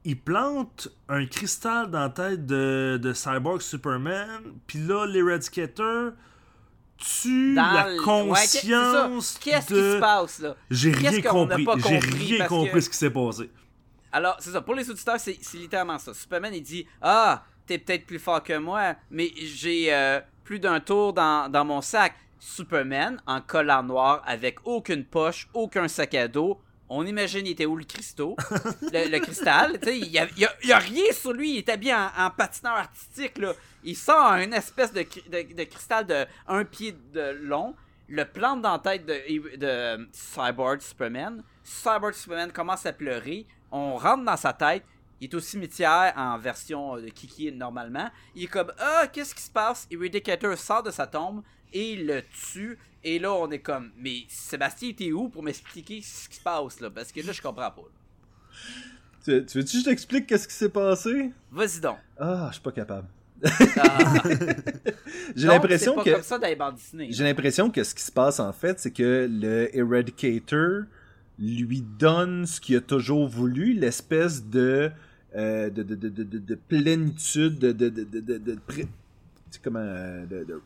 il plante un cristal dans la tête de, de Cyborg Superman, puis là, l'Eradicator tue Dans la ouais, c'est conscience Qu'est-ce qui de... se passe, là? J'ai rien compris. J'ai rien compris que- ce qui s'est passé. Alors, c'est ça. Pour les auditeurs, c'est littéralement ça. Superman, il dit Ah, t'es peut-être plus fort que moi, mais j'ai euh, plus d'un tour dans, dans mon sac. Superman, en collant noir, avec aucune poche, aucun sac à dos, On imagine, il était où le cristaux? le, le cristal, tu sais, il y a, il y a- il y a rien sur lui, il est habillé en, en patineur artistique, là. Il sort une espèce de, de, de cristal de un pied de long, le plante dans la tête de, de Cyborg Superman. Cyborg Superman commence à pleurer, on rentre dans sa tête, il est au cimetière en version de Kiki normalement. Il est comme Ah, qu'est-ce qui se passe? Eradicator sort de sa tombe et il le tue. Et là, on est comme Mais Sébastien, t'es où pour m'expliquer ce qui se passe là? Parce que là, je comprends pas. là. Tu, tu veux-tu que je t'explique qu'est-ce qui s'est passé? Vas-y donc. Ah, je suis pas capable. Ah. J'ai l'impression que... comme ça dans les bandes dessinées. J'ai l'impression que ce qui se passe en fait, c'est que le Eradicator lui donne ce qu'il a toujours voulu, l'espèce de, euh, de, de, de, de, de- de plénitude, de, de, de, de, de, de pré- c'est comment, euh, de, de,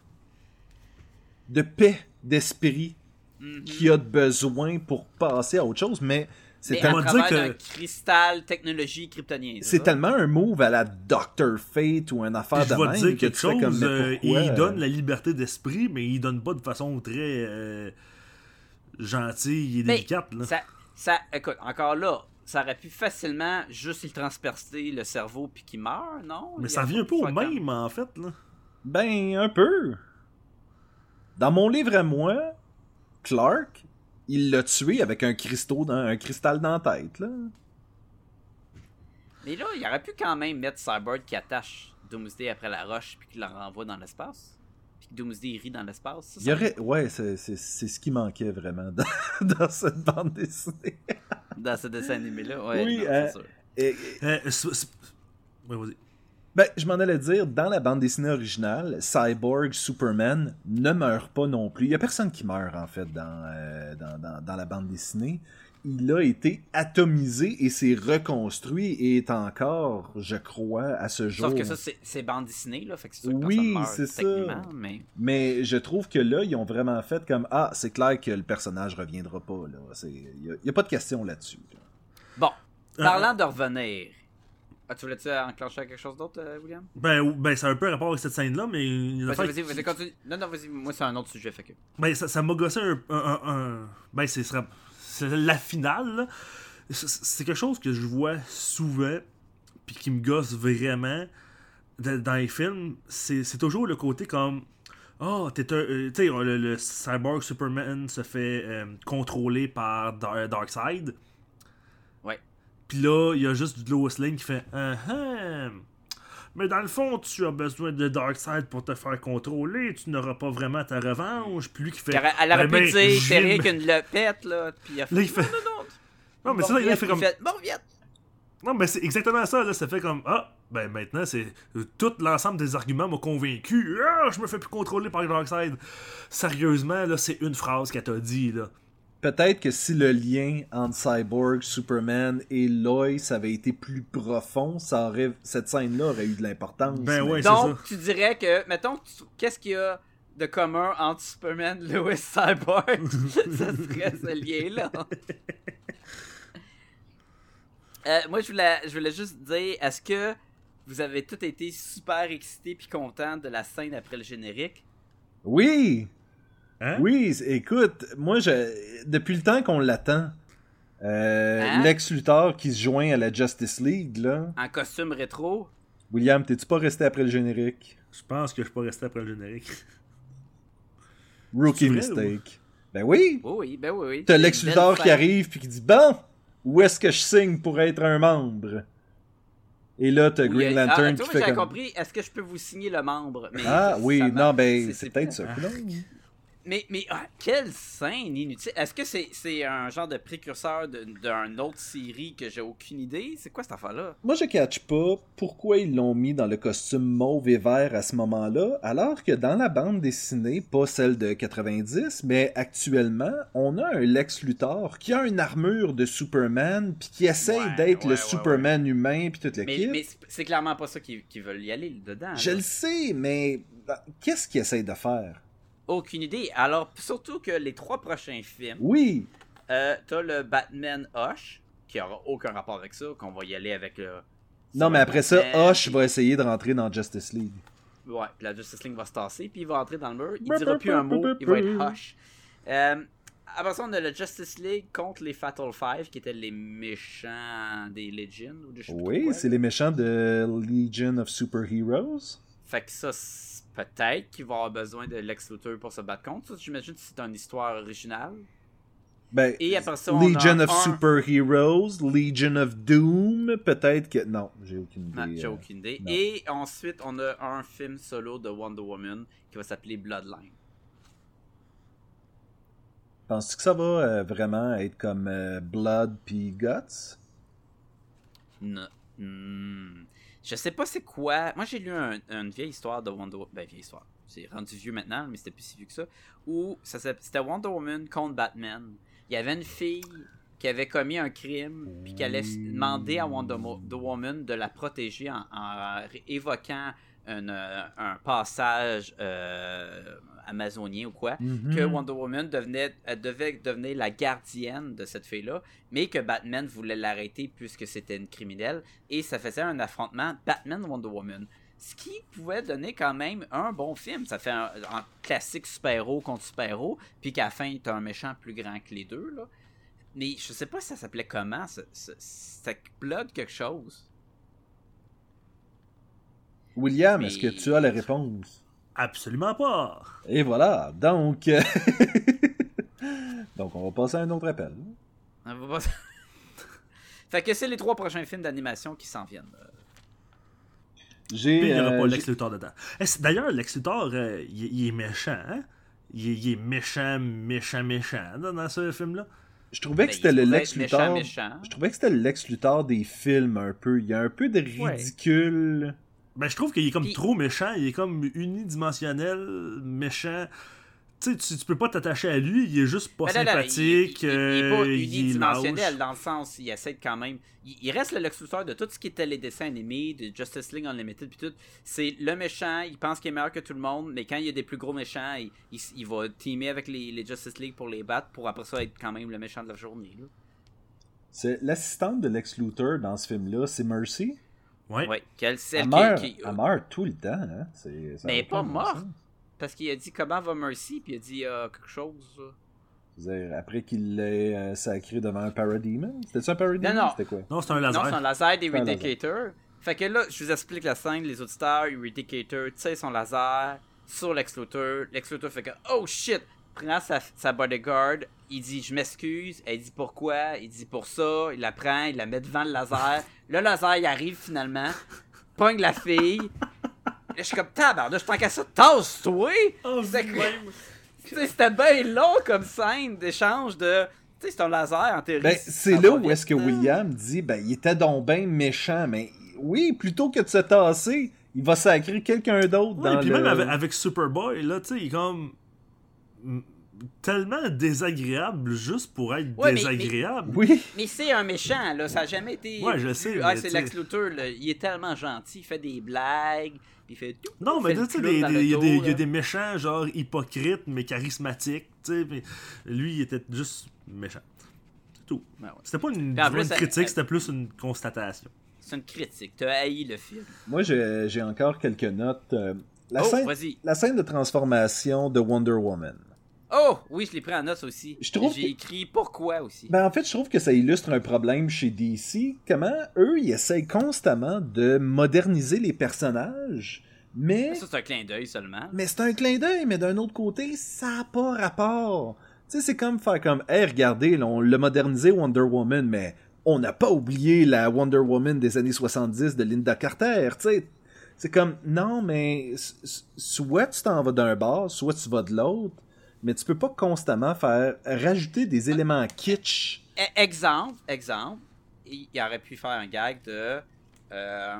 de paix d'esprit Mhm. qu'il a de besoin pour passer à autre chose, mais c'est tellement que- d'un cristal technologie kryptonien. c'est tellement un move à la Doctor Fate ou un affaire Puis je de vais te même dire que quelque comme, chose, euh, pourquoi, il euh, donne la liberté d'esprit, mais il donne pas de façon très euh, gentille et délicate. Là. Ça, ça, écoute, encore là, ça aurait pu facilement juste lui transpercer le cerveau puis qu'il meurt, non? Mais ça vient un pas peu au même, en fait. Là. Ben, un peu. Dans mon livre à moi, Clark, il l'a tué avec un, cristaux dans, un cristal dans la tête, là. Mais là, il aurait pu quand même mettre Cyborg qui attache Doomsday après la roche puis qu'il la renvoie dans l'espace. Puis que Doomsday rit dans l'espace. ça, Il y aurait... Ouais, c'est c'est- c'est ce qui manquait vraiment dans, dans cette bande dessinée. Dans ce dessin animé-là, ouais. Oui, non, c'est sûr. Et- Euh, vas-y. Ben, je m'en allais dire, dans la bande dessinée originale, Cyborg Superman ne meurt pas non plus. Il y a personne qui meurt, en fait, dans, euh, dans, dans- dans la bande dessinée. Il a été atomisé et s'est reconstruit et est encore, je crois, à ce jour. Sauf que ça, c'est- bande dessinée, là. Fait que sûr que Oui, c'est ça. Mais... Mais je trouve que là, ils ont vraiment fait comme Ah, c'est clair que le personnage reviendra pas. là. Il n'y a, pas de question là-dessus. là. Bon, parlant de revenir. Ah, tu voulais-tu enclencher quelque chose d'autre, euh, William? Ben, ben, ça a un peu rapport avec cette scène-là, mais Vas-y, vas-y, vas-y, continue. Non, non, vas-y, moi, c'est un autre sujet, fait que. Ben, ça ça m'a gossé un, un, un- un- Ben, c'est la finale. C'est quelque chose que je vois souvent, puis qui me gosse vraiment dans les films. C'est toujours le côté comme. Oh, t'es un. euh, tu sais, le, le cyborg Superman se fait euh, contrôler par Dar- Darkseid. Puis là, il y a juste Lois Lane qui fait. Ah, ah. Mais dans le fond, tu as besoin de Darkseid pour te faire contrôler. Tu n'auras pas vraiment ta revanche. Puis lui qui fait. Aurait- Elle aurait Ben, pu ben, dire, je t'es viens rien qu'une lopette, là. Puis il a fait. Là, il fait- Non, non, non. Non, mais c'est ça, il fait comme. Fait, bon. Non, mais c'est exactement ça, là. Ça fait comme. Ah, ben maintenant, c'est. euh, Tout l'ensemble des arguments m'a convaincu. Ah, je me fais plus contrôler par Darkseid. Sérieusement, là, c'est une phrase qu'elle t'a dit, là. Peut-être que si le lien entre Cyborg, Superman et Lois avait été plus profond, ça aurait, cette scène-là aurait eu de l'importance. Ben mais- ouais, c'est Donc, ça. tu dirais que, mettons, qu'est-ce qu'il y a de commun entre Superman, Lois, Cyborg? Ça serait ce lien-là. Euh, moi, je voulais, je voulais juste dire, est-ce que vous avez tous été super excités puis contents de la scène après le générique? Oui! Hein? Oui, écoute, moi, je, depuis le temps qu'on l'attend, euh, Hein? Lex Luthor qui se joint à la Justice League, là. En costume rétro? William, t'es-tu pas resté après le générique? Je pense que je peux rester après le générique. Rookie mistake. Ben oui! Oui, oui, ben oui, oui. T'as Lex Luthor qui arrive puis qui dit Bon, où est-ce que je signe pour être un membre? Et là, t'as Oui, Green ah, Lantern toi, qui fait comme. compris, est-ce que je peux vous signer le membre? Mais Ah oui, non, ben, C'est- peut-être ça. Mais, mais ah, quelle scène inutile. Est-ce que c'est un genre de précurseur d'une autre série que j'ai aucune idée? C'est quoi cette affaire-là? Moi, je catch pas pourquoi ils l'ont mis dans le costume mauve et vert à ce moment-là, alors que dans la bande dessinée, pas celle de 90, mais actuellement, on a un Lex Luthor qui a une armure de Superman, puis qui essaye Ouais, d'être ouais, le ouais, Superman humain, puis toute Mais, l'équipe. mais c'est- c'est clairement pas ça qu'ils qu'ils veulent y aller dedans. Je là. le sais, mais bah, qu'est-ce qu'il essaye de faire? Aucune idée. Alors, surtout que les trois prochains films, Oui, euh, t'as le Batman Hush, qui aura aucun rapport avec ça, qu'on va y aller avec le. non, mais après ça, Hush va essayer de rentrer dans Justice League. Ouais, la Justice League va se tasser, puis il va entrer dans le mur. Il dira plus un mot, il va être hush. Euh, après ça, on a le Justice League contre les Fatal Five, qui étaient les méchants des Legends. Ou de Oui, c'est les méchants de Legion of Superheroes. Fait que ça, peut-être qu'il va avoir besoin de Lex Luthor pour se battre contre. J'imagine que c'est une histoire originale. Ben, Et après ça, on Legion a of un- Superheroes, Legion of Doom, peut-être que... Non, j'ai aucune idée. Non, j'ai euh. aucune idée. Et ensuite, on a un film solo de Wonder Woman qui va s'appeler Bloodline. Penses-tu que ça va euh, vraiment être comme euh, Blood puis Guts? Non. Hmm. Je sais pas c'est quoi. Moi, j'ai lu un- une vieille histoire de Wonder Woman. Ben, vieille histoire. C'est rendu vieux maintenant, mais c'était plus si vieux que ça. Où ça c'était Wonder Woman contre Batman. Il y avait une fille qui avait commis un crime, puis qui allait demander à Wonder Woman de la protéger en, évoquant un, euh, un passage euh, amazonien ou quoi Mhm. que Wonder Woman devenait, elle devait devenir la gardienne de cette fille-là, mais que Batman voulait l'arrêter puisque c'était une criminelle, et ça faisait un affrontement Batman-Wonder Woman. Ce qui pouvait donner quand même un bon film. Ça fait un, un classique super-héros contre super-héros, puis qu'à la fin, t'as un méchant plus grand que les deux, là. Mais je sais pas si ça s'appelait comment, ça, ça, ça Blood quelque chose. William, Mais- est-ce que tu as la réponse? Absolument pas. Et voilà, donc... euh, donc, on va passer à un autre appel. On va pas- fait que c'est les trois prochains films d'animation qui s'en viennent. J'ai... Puis il n'y aura euh, pas j'ai- Lex Luthor dedans. D'ailleurs, Lex Luthor, euh, il, il est méchant, hein? Il, est- il est méchant, méchant, méchant dans, dans ce film-là. Je trouvais que Ben, c'était le Lex méchant, Luthor. méchant. Je trouvais que c'était le Lex Luthor des films un peu. Il y a un peu de Ouais. Ben, je trouve qu'il est comme trop méchant, il est comme unidimensionnel, méchant. Tu sais, tu, tu peux pas t'attacher à lui, il est juste pas Ben là, là, sympathique, il, il- il est pas euh, est unidimensionnel dans le sens, il essaie de quand même. Il, il reste le Lex Luthor de tout ce qui était les dessins animés, de Justice League Unlimited, puis tout. C'est le méchant, il pense qu'il est meilleur que tout le monde, mais quand il y a des plus gros méchants, il, il, il va teamer avec les, les Justice League pour les battre, pour après ça être quand même le méchant de la journée. là. C'est l'assistante de Lex Luthor dans ce film-là, c'est Mercy? Ouais. Ouais, qu'elle, Elle celle meurt, qui. qui- elle meurt tout le temps. Hein? C'est- ça mais a pas de bon morte. Parce qu'il a dit comment va Mercy, puis il a dit euh, quelque chose. C'est-à-dire, Après qu'il l'ait euh, sacré devant un Parademon? C'était-tu un Parademon? Non, non. C'était quoi? Non, c'est un Non, laser. c'est un laser C'est un laser. d'Eradicator. Fait que là, je vous explique la scène, les auditeurs, Eradicator tire son laser sur Lex Luthor. Lex Luthor fait que, oh shit, prend sa, sa bodyguard, il dit, je m'excuse, elle dit pourquoi, il dit pour ça, il la prend, il la met devant le laser. le laser, il arrive finalement, pogne la fille. Je suis comme, tabarnak, je tant qu'à ça, tasse-toi! Oh, C'était bien long comme scène d'échange de. Tu sais, c'est un laser en théorie. Ben, c'est là où est-ce que. William dit ben, il était donc bien méchant, mais oui, plutôt que de se tasser, il va sacrer quelqu'un d'autre Ouais, dans puis le... même avec, avec Superboy, là, tu sais, il est comme. Tellement désagréable juste pour être Ouais, mais- désagréable. Oui, Mais c'est un méchant, là. Ça a jamais été. Ouais, je sais, Ah, c'est tu Lex Luthor, là. Il est tellement gentil. Il fait des blagues. Puis il fait tout. Non, mais tu sais, il y, a des- méchants, genre hypocrites, mais charismatiques, tu sais. Lui, il était juste méchant. C'est tout. Ouais. C'était pas une, plus, critique, elle- c'était plus une constatation. C'est une critique. T'as haï le film. moi j'ai encore quelques notes. euh, la, oh, scène, la scène de transformation de Wonder Woman. Oh, oui, je l'ai pris en note aussi. Je trouve J'ai que- écrit pourquoi aussi. Ben, en fait, je trouve que ça illustre un problème chez DC. Comment eux, ils essayent constamment de moderniser les personnages, mais, Ça, c'est un clin d'œil seulement. mais c'est un clin d'œil, mais d'un autre côté, ça n'a pas rapport. Tu sais, c'est comme faire comme, hey, regardez, là, on l'a modernisé Wonder Woman, mais on n'a pas oublié la Wonder Woman des années 70 de Linda Carter, tu sais. C'est comme, non, mais soit tu t'en vas d'un bord, soit tu vas de l'autre, mais tu peux pas constamment faire rajouter des éléments kitsch. E- exemple, exemple. Il, il aurait pu faire un gag de. Euh,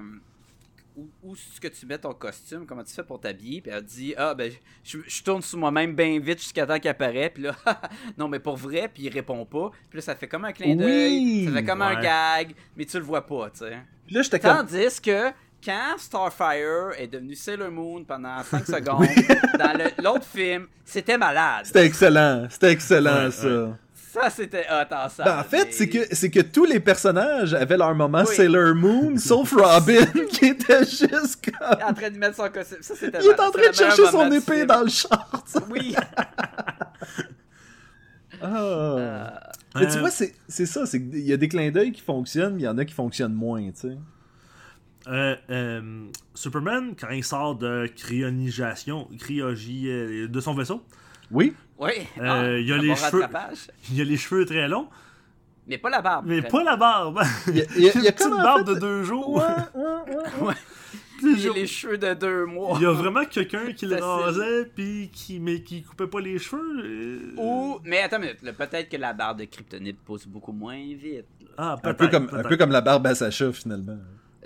où, où est-ce que tu mets ton costume, comment tu fais pour t'habiller, puis elle dit Ah, ben, je, je tourne sur moi-même bien vite jusqu'à temps qu'il apparaît, puis là, non, mais pour vrai, puis il répond pas, puis là, ça fait comme un clin d'œil, Oui, ça fait comme un gag, mais tu le vois pas, tu sais. Puis là, comme, Tandis que quand Starfire est devenu Sailor Moon pendant 5 secondes, dans l'autre film, c'était malade. C'était excellent, c'était excellent Ouais, ça. Ça, c'était hot en ça. Ben, en fait, mais- c'est que c'est que tous les personnages avaient leur moment Oui. Sailor Moon, sauf Robin qui était juste Il est comme. en train de mettre son costume. Ça, c'était Il est en train de chercher son épée film. dans le char. sais. Oui. Ah. Mais tu Euh, vois, c'est c'est ça. c'est qu'il y a des clins d'œil qui fonctionnent, mais il y en a qui fonctionnent moins, tu sais. Euh, euh, Superman, quand il sort de cryonisation, cryogie euh, de son vaisseau, Oui. Oui. Euh, Ah, il y a les cheveux- rattrapage. il a les cheveux très longs, Mais pas la barbe. mais pas la barbe. Il y a, il y a- il y a Une petite barbe fait- de deux jours. Ouais, ouais, ouais. Genre, les cheveux de deux mois. Il y a vraiment quelqu'un qui le rasait, puis qui, mais qui coupait pas les cheveux. Ou, mais attends une minute, peut-être que la barre de kryptonite pousse beaucoup moins vite. là. Ah, Un peut-être. peu, comme, un peu comme la barbe à Sacha, finalement.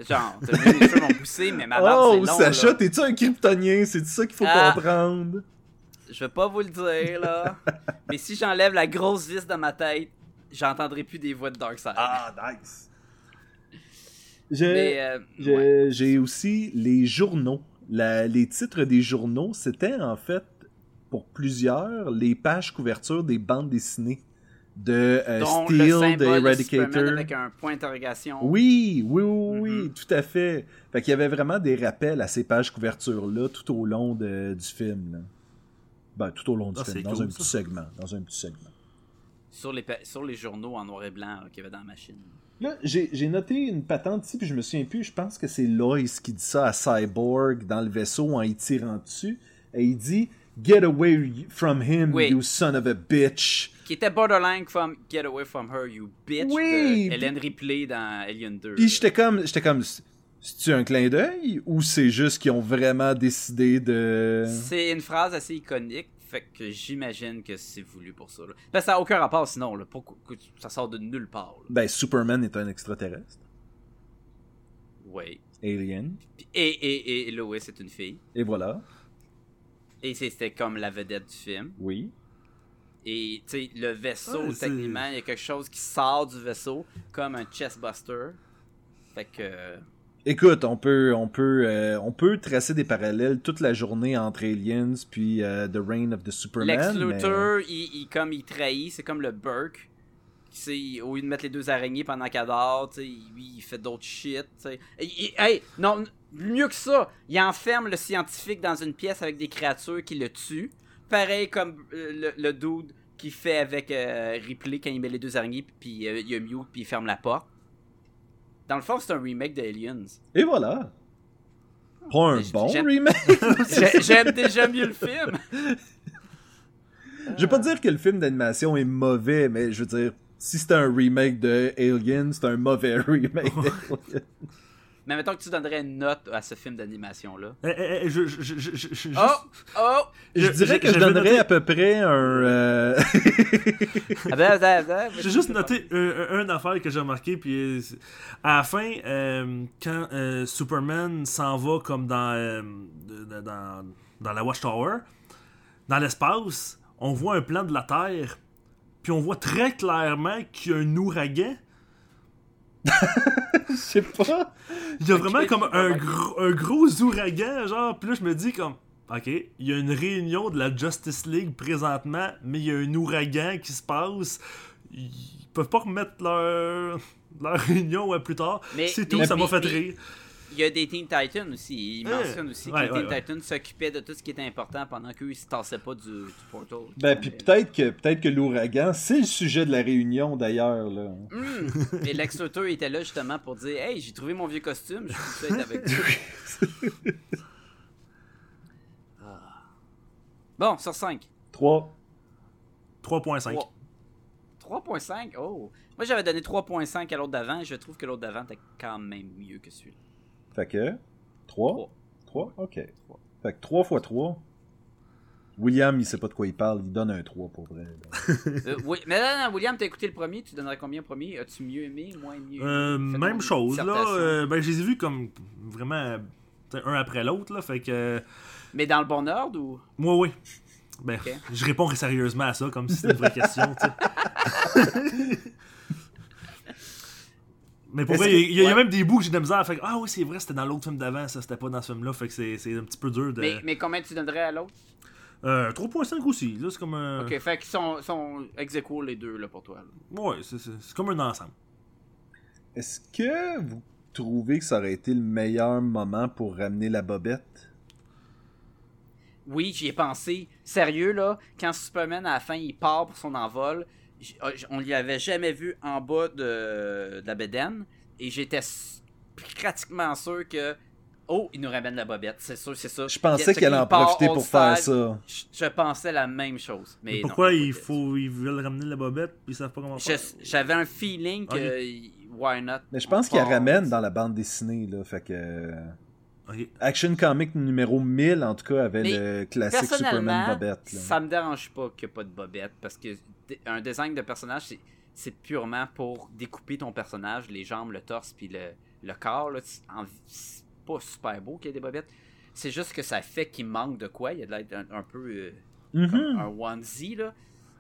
Genre, t'as vu, les cheveux vont pousser, mais ma barbe, Oh, c'est long, Sacha, t'es-tu un kryptonien? C'est ça qu'il faut Ah. comprendre. Je vais pas vous le dire, là. mais si j'enlève la grosse vis de ma tête, j'entendrai plus des voix de Darkseid. Ah, nice. Euh, J'ai ouais. aussi les journaux. La- les titres des journaux, c'était en fait, pour plusieurs, les pages couvertures des bandes dessinées de euh, Dont Steel, de Eradicator. avec un point d'interrogation. Oui, oui, oui, oui, Mhm. tout à fait. Fait qu'il y avait vraiment des rappels à ces pages couvertures-là tout au long de- du film. là. Ben, tout au long du Ah, film, dans cool, un petit segment. Dans un petit segment. Sur, les, pa- sur les journaux en noir et blanc qu'il y avait dans la machine. Là, j'ai j'ai noté une patente ici, puis je me souviens plus. Je pense que c'est Lois qui dit ça à Cyborg dans le vaisseau en y tirant dessus. Et il dit Get away from him, Oui. you son of a bitch. Qui était borderline from Get Away From Her, You Bitch Oui, de Ellen Ripley dans Alien 2. Puis j'étais comme, j'étais comme, c'est-tu un clin d'œil ou c'est juste qu'ils ont vraiment décidé de. C'est une phrase assez iconique, fait que j'imagine que c'est voulu pour ça. là. Que ça n'a aucun rapport sinon, là. Ça sort de nulle part. là. Ben, Superman est un extraterrestre. Oui. Alien. Et, et, et Lois, c'est une fille. Et voilà. Et c'était comme la vedette du film. Oui. Et tu sais, le vaisseau, Ouais, techniquement, il y a quelque chose qui sort du vaisseau, comme un chestbuster. Fait que. Écoute, on peut, on peut, euh, on peut tracer des parallèles toute la journée entre Aliens puis euh, The Reign of the Superman. Lex mais- Luthor, il, il- comme il trahit, c'est comme le Burke. Au lieu de mettre les deux araignées pendant qu'elle dort, lui, il fait d'autres shit. Et- et- hey, non, mieux que ça, il enferme le scientifique dans une pièce avec des créatures qui le tuent. Pareil comme euh, le, le dude qui fait avec euh, Ripley quand il met les deux araignées, puis euh, il y a mute, puis il ferme la porte. Dans le fond, c'est un remake d'Aliens. Et voilà. Pas un bon remake. J'ai- J'aime déjà mieux le film. Je vais pas dire que le film d'animation est mauvais, mais je veux dire, si c'était un remake de Alien, c'est un mauvais remake d'Alien. Mais mettons que tu donnerais une note à ce film d'animation-là. Eh, eh, eh, je, je, je, je- Oh! juste- Oh! Je Je- dirais que je donnerais à peu près un. euh, Ah ben, ben, ben, J'ai juste noté un, un- une affaire que j'ai remarqué, puis euh, à la fin, euh, quand euh, Superman s'en va comme dans, euh, dans, dans la Watchtower, dans l'espace, on voit un plan de la Terre, puis on voit très clairement qu'il y a un ouragan. Je sais pas. Il y a vraiment comme un gros, un gros ouragan, genre, puis là je me dis comme, ok, il y a une réunion de la Justice League présentement, mais il y a un ouragan qui se passe. Ils peuvent pas remettre leur, leur réunion euh, plus tard. C'est tout, mais- ça m'a fait mais- rire. Il y a des Teen Titans aussi. Il Ouais. mentionne aussi que Ouais, les Teen ouais. Titans s'occupaient de tout ce qui était important pendant qu'eux ils se tassaient pas du, du portal. Ben, puis peut-être que, peut que l'ouragan, c'est le sujet de la réunion d'ailleurs. là. Hmm. Et Lex Luthor était là justement pour dire Hey, j'ai trouvé mon vieux costume, je suis tout être avec vous. Ah. Bon, sur 5. 3. 3.5. 3.5 Oh Moi j'avais donné 3.5 à l'autre d'avant et je trouve que l'autre d'avant était quand même mieux que celui-là. Fait que. 3. Trois. 3. Ok. Fait que 3 fois 3. William, il sait pas de quoi il parle, il donne un 3 pour vrai. Euh, oui, mais là, non, William, t'as écouté le premier, tu donnerais combien au premier? As-tu mieux aimé, moins mieux? Aimé? Euh, Fais-nous même chose, là. euh, ben, je les ai vus comme vraiment un après l'autre, là. Fait que. Mais dans le bon ordre ou? Moi, oui. Ben, je réponds sérieusement à ça, comme si c'était une vraie question, tu sais. Mais pour vrai, que- il y, a- même des bouts que j'ai de la misère à faire. Ah oui, c'est vrai, c'était dans l'autre film d'avant, ça, c'était pas dans ce film-là. Fait que c'est c'est un petit peu dur de. mais, mais combien tu donnerais à l'autre? Euh, 3.5 aussi, là, c'est comme un. Ok, fait qu'ils sont, sont ex aequo, les deux là, pour toi. là. Ouais, c'est- c'est c'est comme un ensemble. Est-ce que vous trouvez que ça aurait été le meilleur moment pour ramener la bobette? Oui, j'y ai pensé. Sérieux, là, quand Superman, à la fin, il part pour son envol, euh, on l'y avait jamais vu en bas de, de la bédaine. Et j'étais pratiquement sûr que. Oh, il nous ramène la bobette. C'est sûr, c'est ça. Je pensais allait en qu'il part profiter old pour faire ça. Je, je pensais la même chose. Mais, Mais non, pourquoi il faut, ils veulent ramener la bobette puis ils savent pas comment faire? J'avais un feeling que. Why not? Mais je pense qu'il Part- ramène dans la bande dessinée, là. Fait que. Action Comic numéro 1000, en tout cas, avait Mais le classique Superman Bobette. là. ça me dérange pas qu'il n'y ait pas de bobette parce que un design de personnage, c'est- purement pour découper ton personnage, les jambes, le torse puis le, le corps. là. C'est pas super beau qu'il y ait des bobettes. C'est juste que ça fait qu'il manque de quoi. Il y a de l'air un, un peu euh, Mhm. comme un onesie. Là.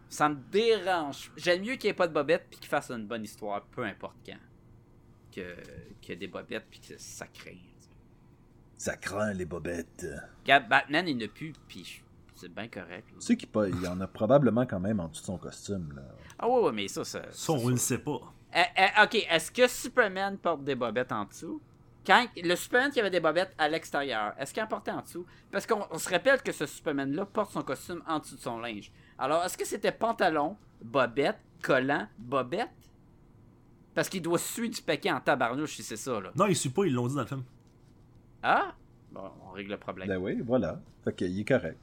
Ça me dérange. J'aime mieux qu'il n'y ait pas de bobette puis qu'il fasse une bonne histoire, peu importe quand. Que- ait des bobettes puis que ça craint. Ça craint les bobettes. Regarde, Batman, il n'a plus, puis c'est bien correct. Tu sais qu'il pas- il y en a probablement quand même en dessous de son costume. Là. Ah ouais, ouais, mais ça, ça... Ça, on le sait pas. Eh, eh, ok, est-ce que Superman porte des bobettes en dessous? Quand le Superman qui avait des bobettes à l'extérieur, est-ce qu'il en portait en dessous? Parce qu'on on se rappelle que ce Superman-là porte son costume en dessous de son linge. Alors, est-ce que c'était pantalon, bobette, collant, bobette? Parce qu'il doit suer du paquet en tabarnouche si c'est ça, là. Non, ils suivent pas, ils l'ont dit dans le film. Ah? Bon, on règle le problème. Ben oui, voilà. Fait qu'il est correct.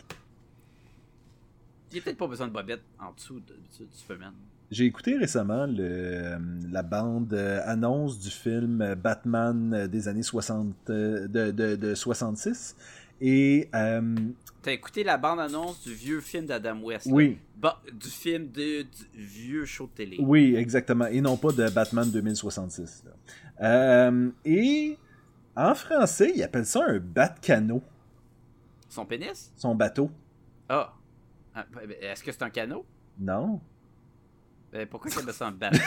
Il n'y a peut-être pas besoin de bobettes en dessous de, de- de Superman. J'ai écouté récemment le, euh, la bande euh, annonce du film euh, Batman des années 60, euh, de, de, de 66. Et euh, T'as écouté la bande-annonce du vieux film d'Adam West. oui, Ba- du film de, du vieux show de télé. oui, exactement. Et non pas de Batman 2066. là. Euh, et en français, ils appellent ça un bat-canot, Son pénis? son bateau. Ah. Ah, ben, Est-ce que c'est un canot? Non. Ben, pourquoi il appelle ça un bat?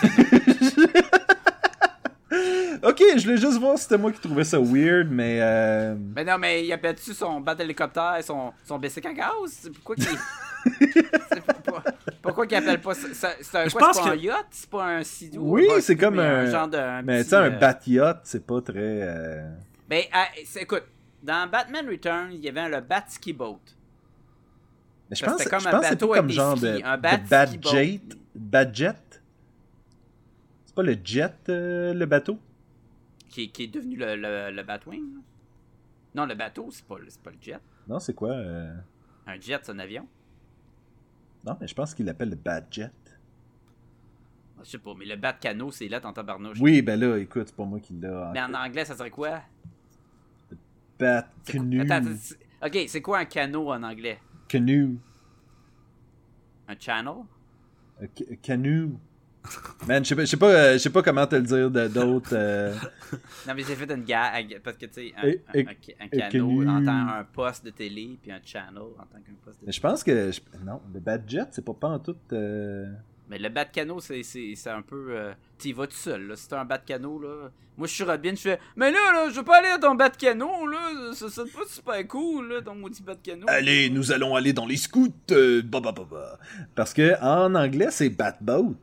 Ok, je voulais juste voir si c'était moi qui trouvais ça weird, mais. euh, mais non, mais il appelle-tu son bat hélicoptère, son, son bicycle en gaz? Pourquoi qu'il... c'est pourquoi, pourquoi qu'il appelle pas ça? C'est quoi, pas que- un yacht? C'est pas un sidou? Oui, c'est comme un- genre de... un Mais tu sais, un euh, bat yacht, c'est pas très. euh, Ben, ah, écoute, dans Batman Return, il y avait un, le bat ski boat. Mais je pense, que c'était je comme un pense que c'est comme genre skis, de, un de bat jet. Bad jet? C'est pas le jet, euh, le bateau? Qui, qui est devenu le, le, le Batwing. Non, le bateau, c'est pas, pas le jet. Non, c'est quoi? euh, Un jet, c'est un avion. Non, mais je pense qu'il l'appelle le bad jet. Je sais pas, mais le bat canot, c'est là dans tabarnouche. Oui, ben là, écoute, c'est pas moi qui l'a. Mais en anglais, ça serait quoi? Bat C'est quoi- canoe. Attends, ok, c'est quoi un canot en anglais? Canoe. Un channel? Euh, ca- Canoe. Man, je sais pas, je sais pas, euh, pas comment te le dire d'autres. euh, Non, mais j'ai fait une gag, parce que tu sais, un, Et- un- et- un- un et canot en tant un poste de télé, puis un channel en tant qu'un poste de télé. je pense que. Non, le bad jet, c'est pas pas en tout. euh, Mais le bat de canot, c'est, un peu. euh, tu y vas tout seul, là. Si t'as un bat de canot, là. Moi, je suis Robin, je fais. Mais là, là, je veux pas aller à ton bat de canot, là. Ça sonne pas super cool, là, ton maudit bat de canot. Allez, nous allons aller dans les scouts. euh, bah, bah, bah, bah. Parce que en anglais, c'est bat boat.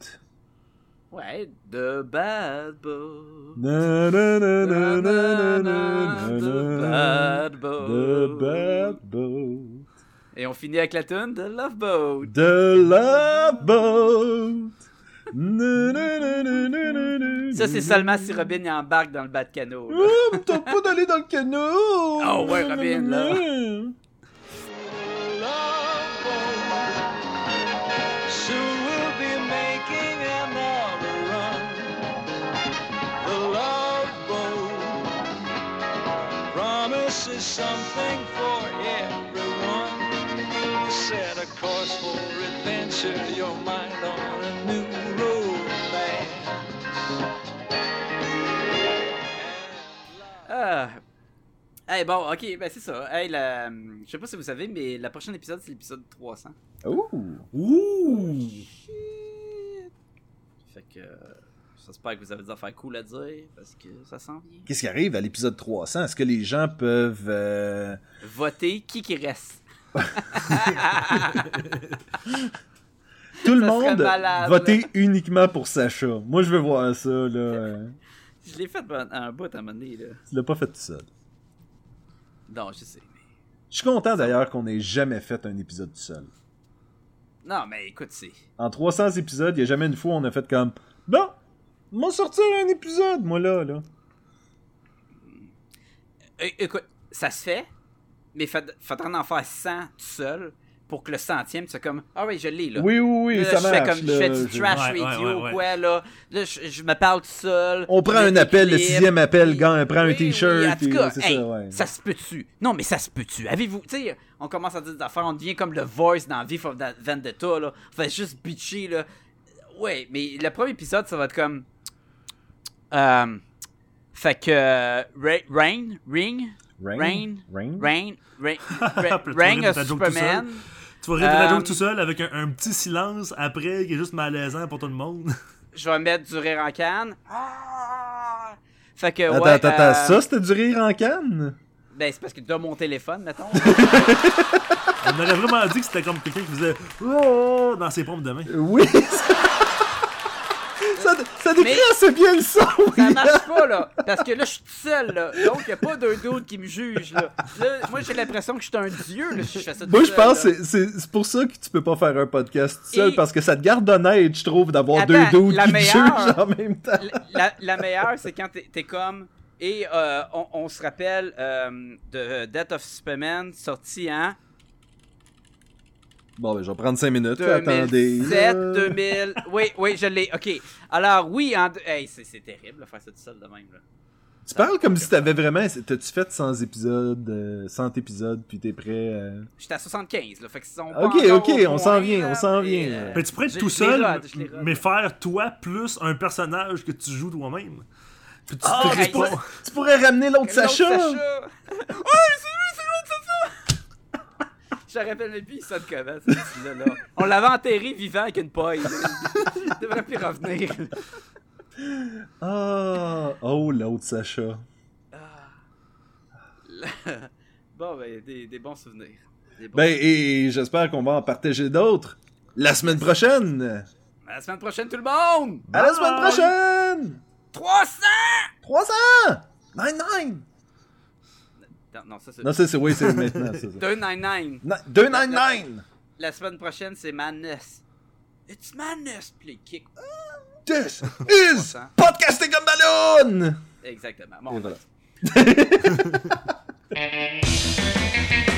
Ouais, The Bad Boat. Na, na, na, na, na, na, The Bad The Boat. bad boat. Et on finit avec la tune The Love Boat. The love boat. Ça, c'est seulement si. Robin y embarque dans le bat de canot. là. Oh, t'as pas d'aller dans le canot! Ah ouais, Robin, là. Promises something for everyone. Set a course for adventure, your mind on a new romance. Ah. Hey, bon, ok, ben c'est ça. Hey, la... Je sais pas si vous savez, mais le prochain épisode, c'est l'épisode 300. Oh! Ouh! Fait que. J'espère que vous avez des affaires cool à dire, parce que ça s'en vient. Qu'est-ce qui arrive à l'épisode 300? Est-ce que les gens peuvent... euh, Voter qui qui reste. Tout le Ça monde malade, voter uniquement pour Sacha. Moi, je veux voir ça, là. Je l'ai fait un, un bout à un moment donné, là. Tu l'as pas fait tout seul. Non, je sais, mais. Je suis content d'ailleurs qu'on ait jamais fait un épisode tout seul. Non, mais écoute, c'est. En 300 épisodes, il n'y a jamais une fois où on a fait comme Bon, on va sortir un épisode, moi là, là. É- écoute, ça se fait, mais faudrait en faire 100 tout seul pour que le centième, tu fais comme Ah oui, je l'ai là. Oui, oui, oui, Là, ça je fais marche. comme je fais du je- trash Ouais, ouais, radio ouais, ou ouais. quoi là. Là, je, je me parle tout seul. On prend un appel, le sixième appel, gars, prend un t-shirt, oui, en tout puis cas, c'est hey, ça, ouais. ça se peut-tu? Non, mais ça se peut-tu? Avez-vous, tu sais, on commence à dire des affaires, on devient comme le voice dans V for Vendetta, là. On fait juste bitcher, là. Ouais, mais le premier épisode, ça va être comme. Euh, fait que. euh, Ra- Rain, Ring, Rain? Rain, Rain? Rain, de tout Superman? Tu vas rire de la Euh, joke tout seul avec un, un petit silence après qui est juste malaisant pour tout le monde. Je vais mettre du rire en canne. Ah! Fait que, Attends, ouais. attends, attends, euh, ça c'était du rire en canne? Ben, c'est parce que dans mon téléphone, mettons. On aurait vraiment dit que c'était comme quelqu'un qui faisait Oh dans ses pompes de main. Oui! Ça, ça décrit Mais- assez bien le son! Ça oui. marche pas, là. Parce que là, je suis tout seul, là. Donc, y a pas d'un dude qui me juge, là. Là, moi, j'ai l'impression que je suis un dieu, là, si je fais ça tout Moi, je pense que c'est- pour ça que tu peux pas faire un podcast tout seul, Et- parce que ça te garde honnête, je trouve, d'avoir deux la qui te meilleure- jugent en même temps. La, la- la meilleure, c'est quand t'es es comme. Et euh, on, on se rappelle euh, de Death of Superman, sorti en Bon, ben, je vais prendre 5 minutes, attendez. 2007, là. 2000. Oui, oui, je l'ai. Ok. Alors, oui, en. Hey, c'est c'est terrible, là, faire ça tout seul de même, là. Tu parles comme si t'avais vraiment... T'as-tu fait 100 épisodes, euh, 100 épisodes, puis t'es prêt euh, J'étais à 75, là. Fait que sont pas Ok, ok, on s'en vient, on s'en mais, vient. euh, Ben, tu pourrais être tout seul, mais faire toi plus un personnage que tu joues toi-même. Tu Ah, Tu pourrais ramener l'autre L'autre Sacha! ouais, c'est lui, c'est Sacha! Je rappelle même plus, il sonne comment, ce là. On l'avait enterré vivant avec une paille. Il devrait plus revenir. Ah, oh, l'autre Sacha. Bon, ben, des, des bons souvenirs. Des bons Ben, et j'espère qu'on va en partager d'autres la semaine prochaine! À la semaine prochaine, tout le monde! À la semaine prochaine! 300! 300! 99! Non, non, ça c'est. Non, c'est, c'est, oui, c'est maintenant, c'est ça. 299. Na- 299! La semaine prochaine, c'est Madness. It's Madness! Puis les kicks. This is Podcasting comme ballon! Exactement. Bon, Et voilà.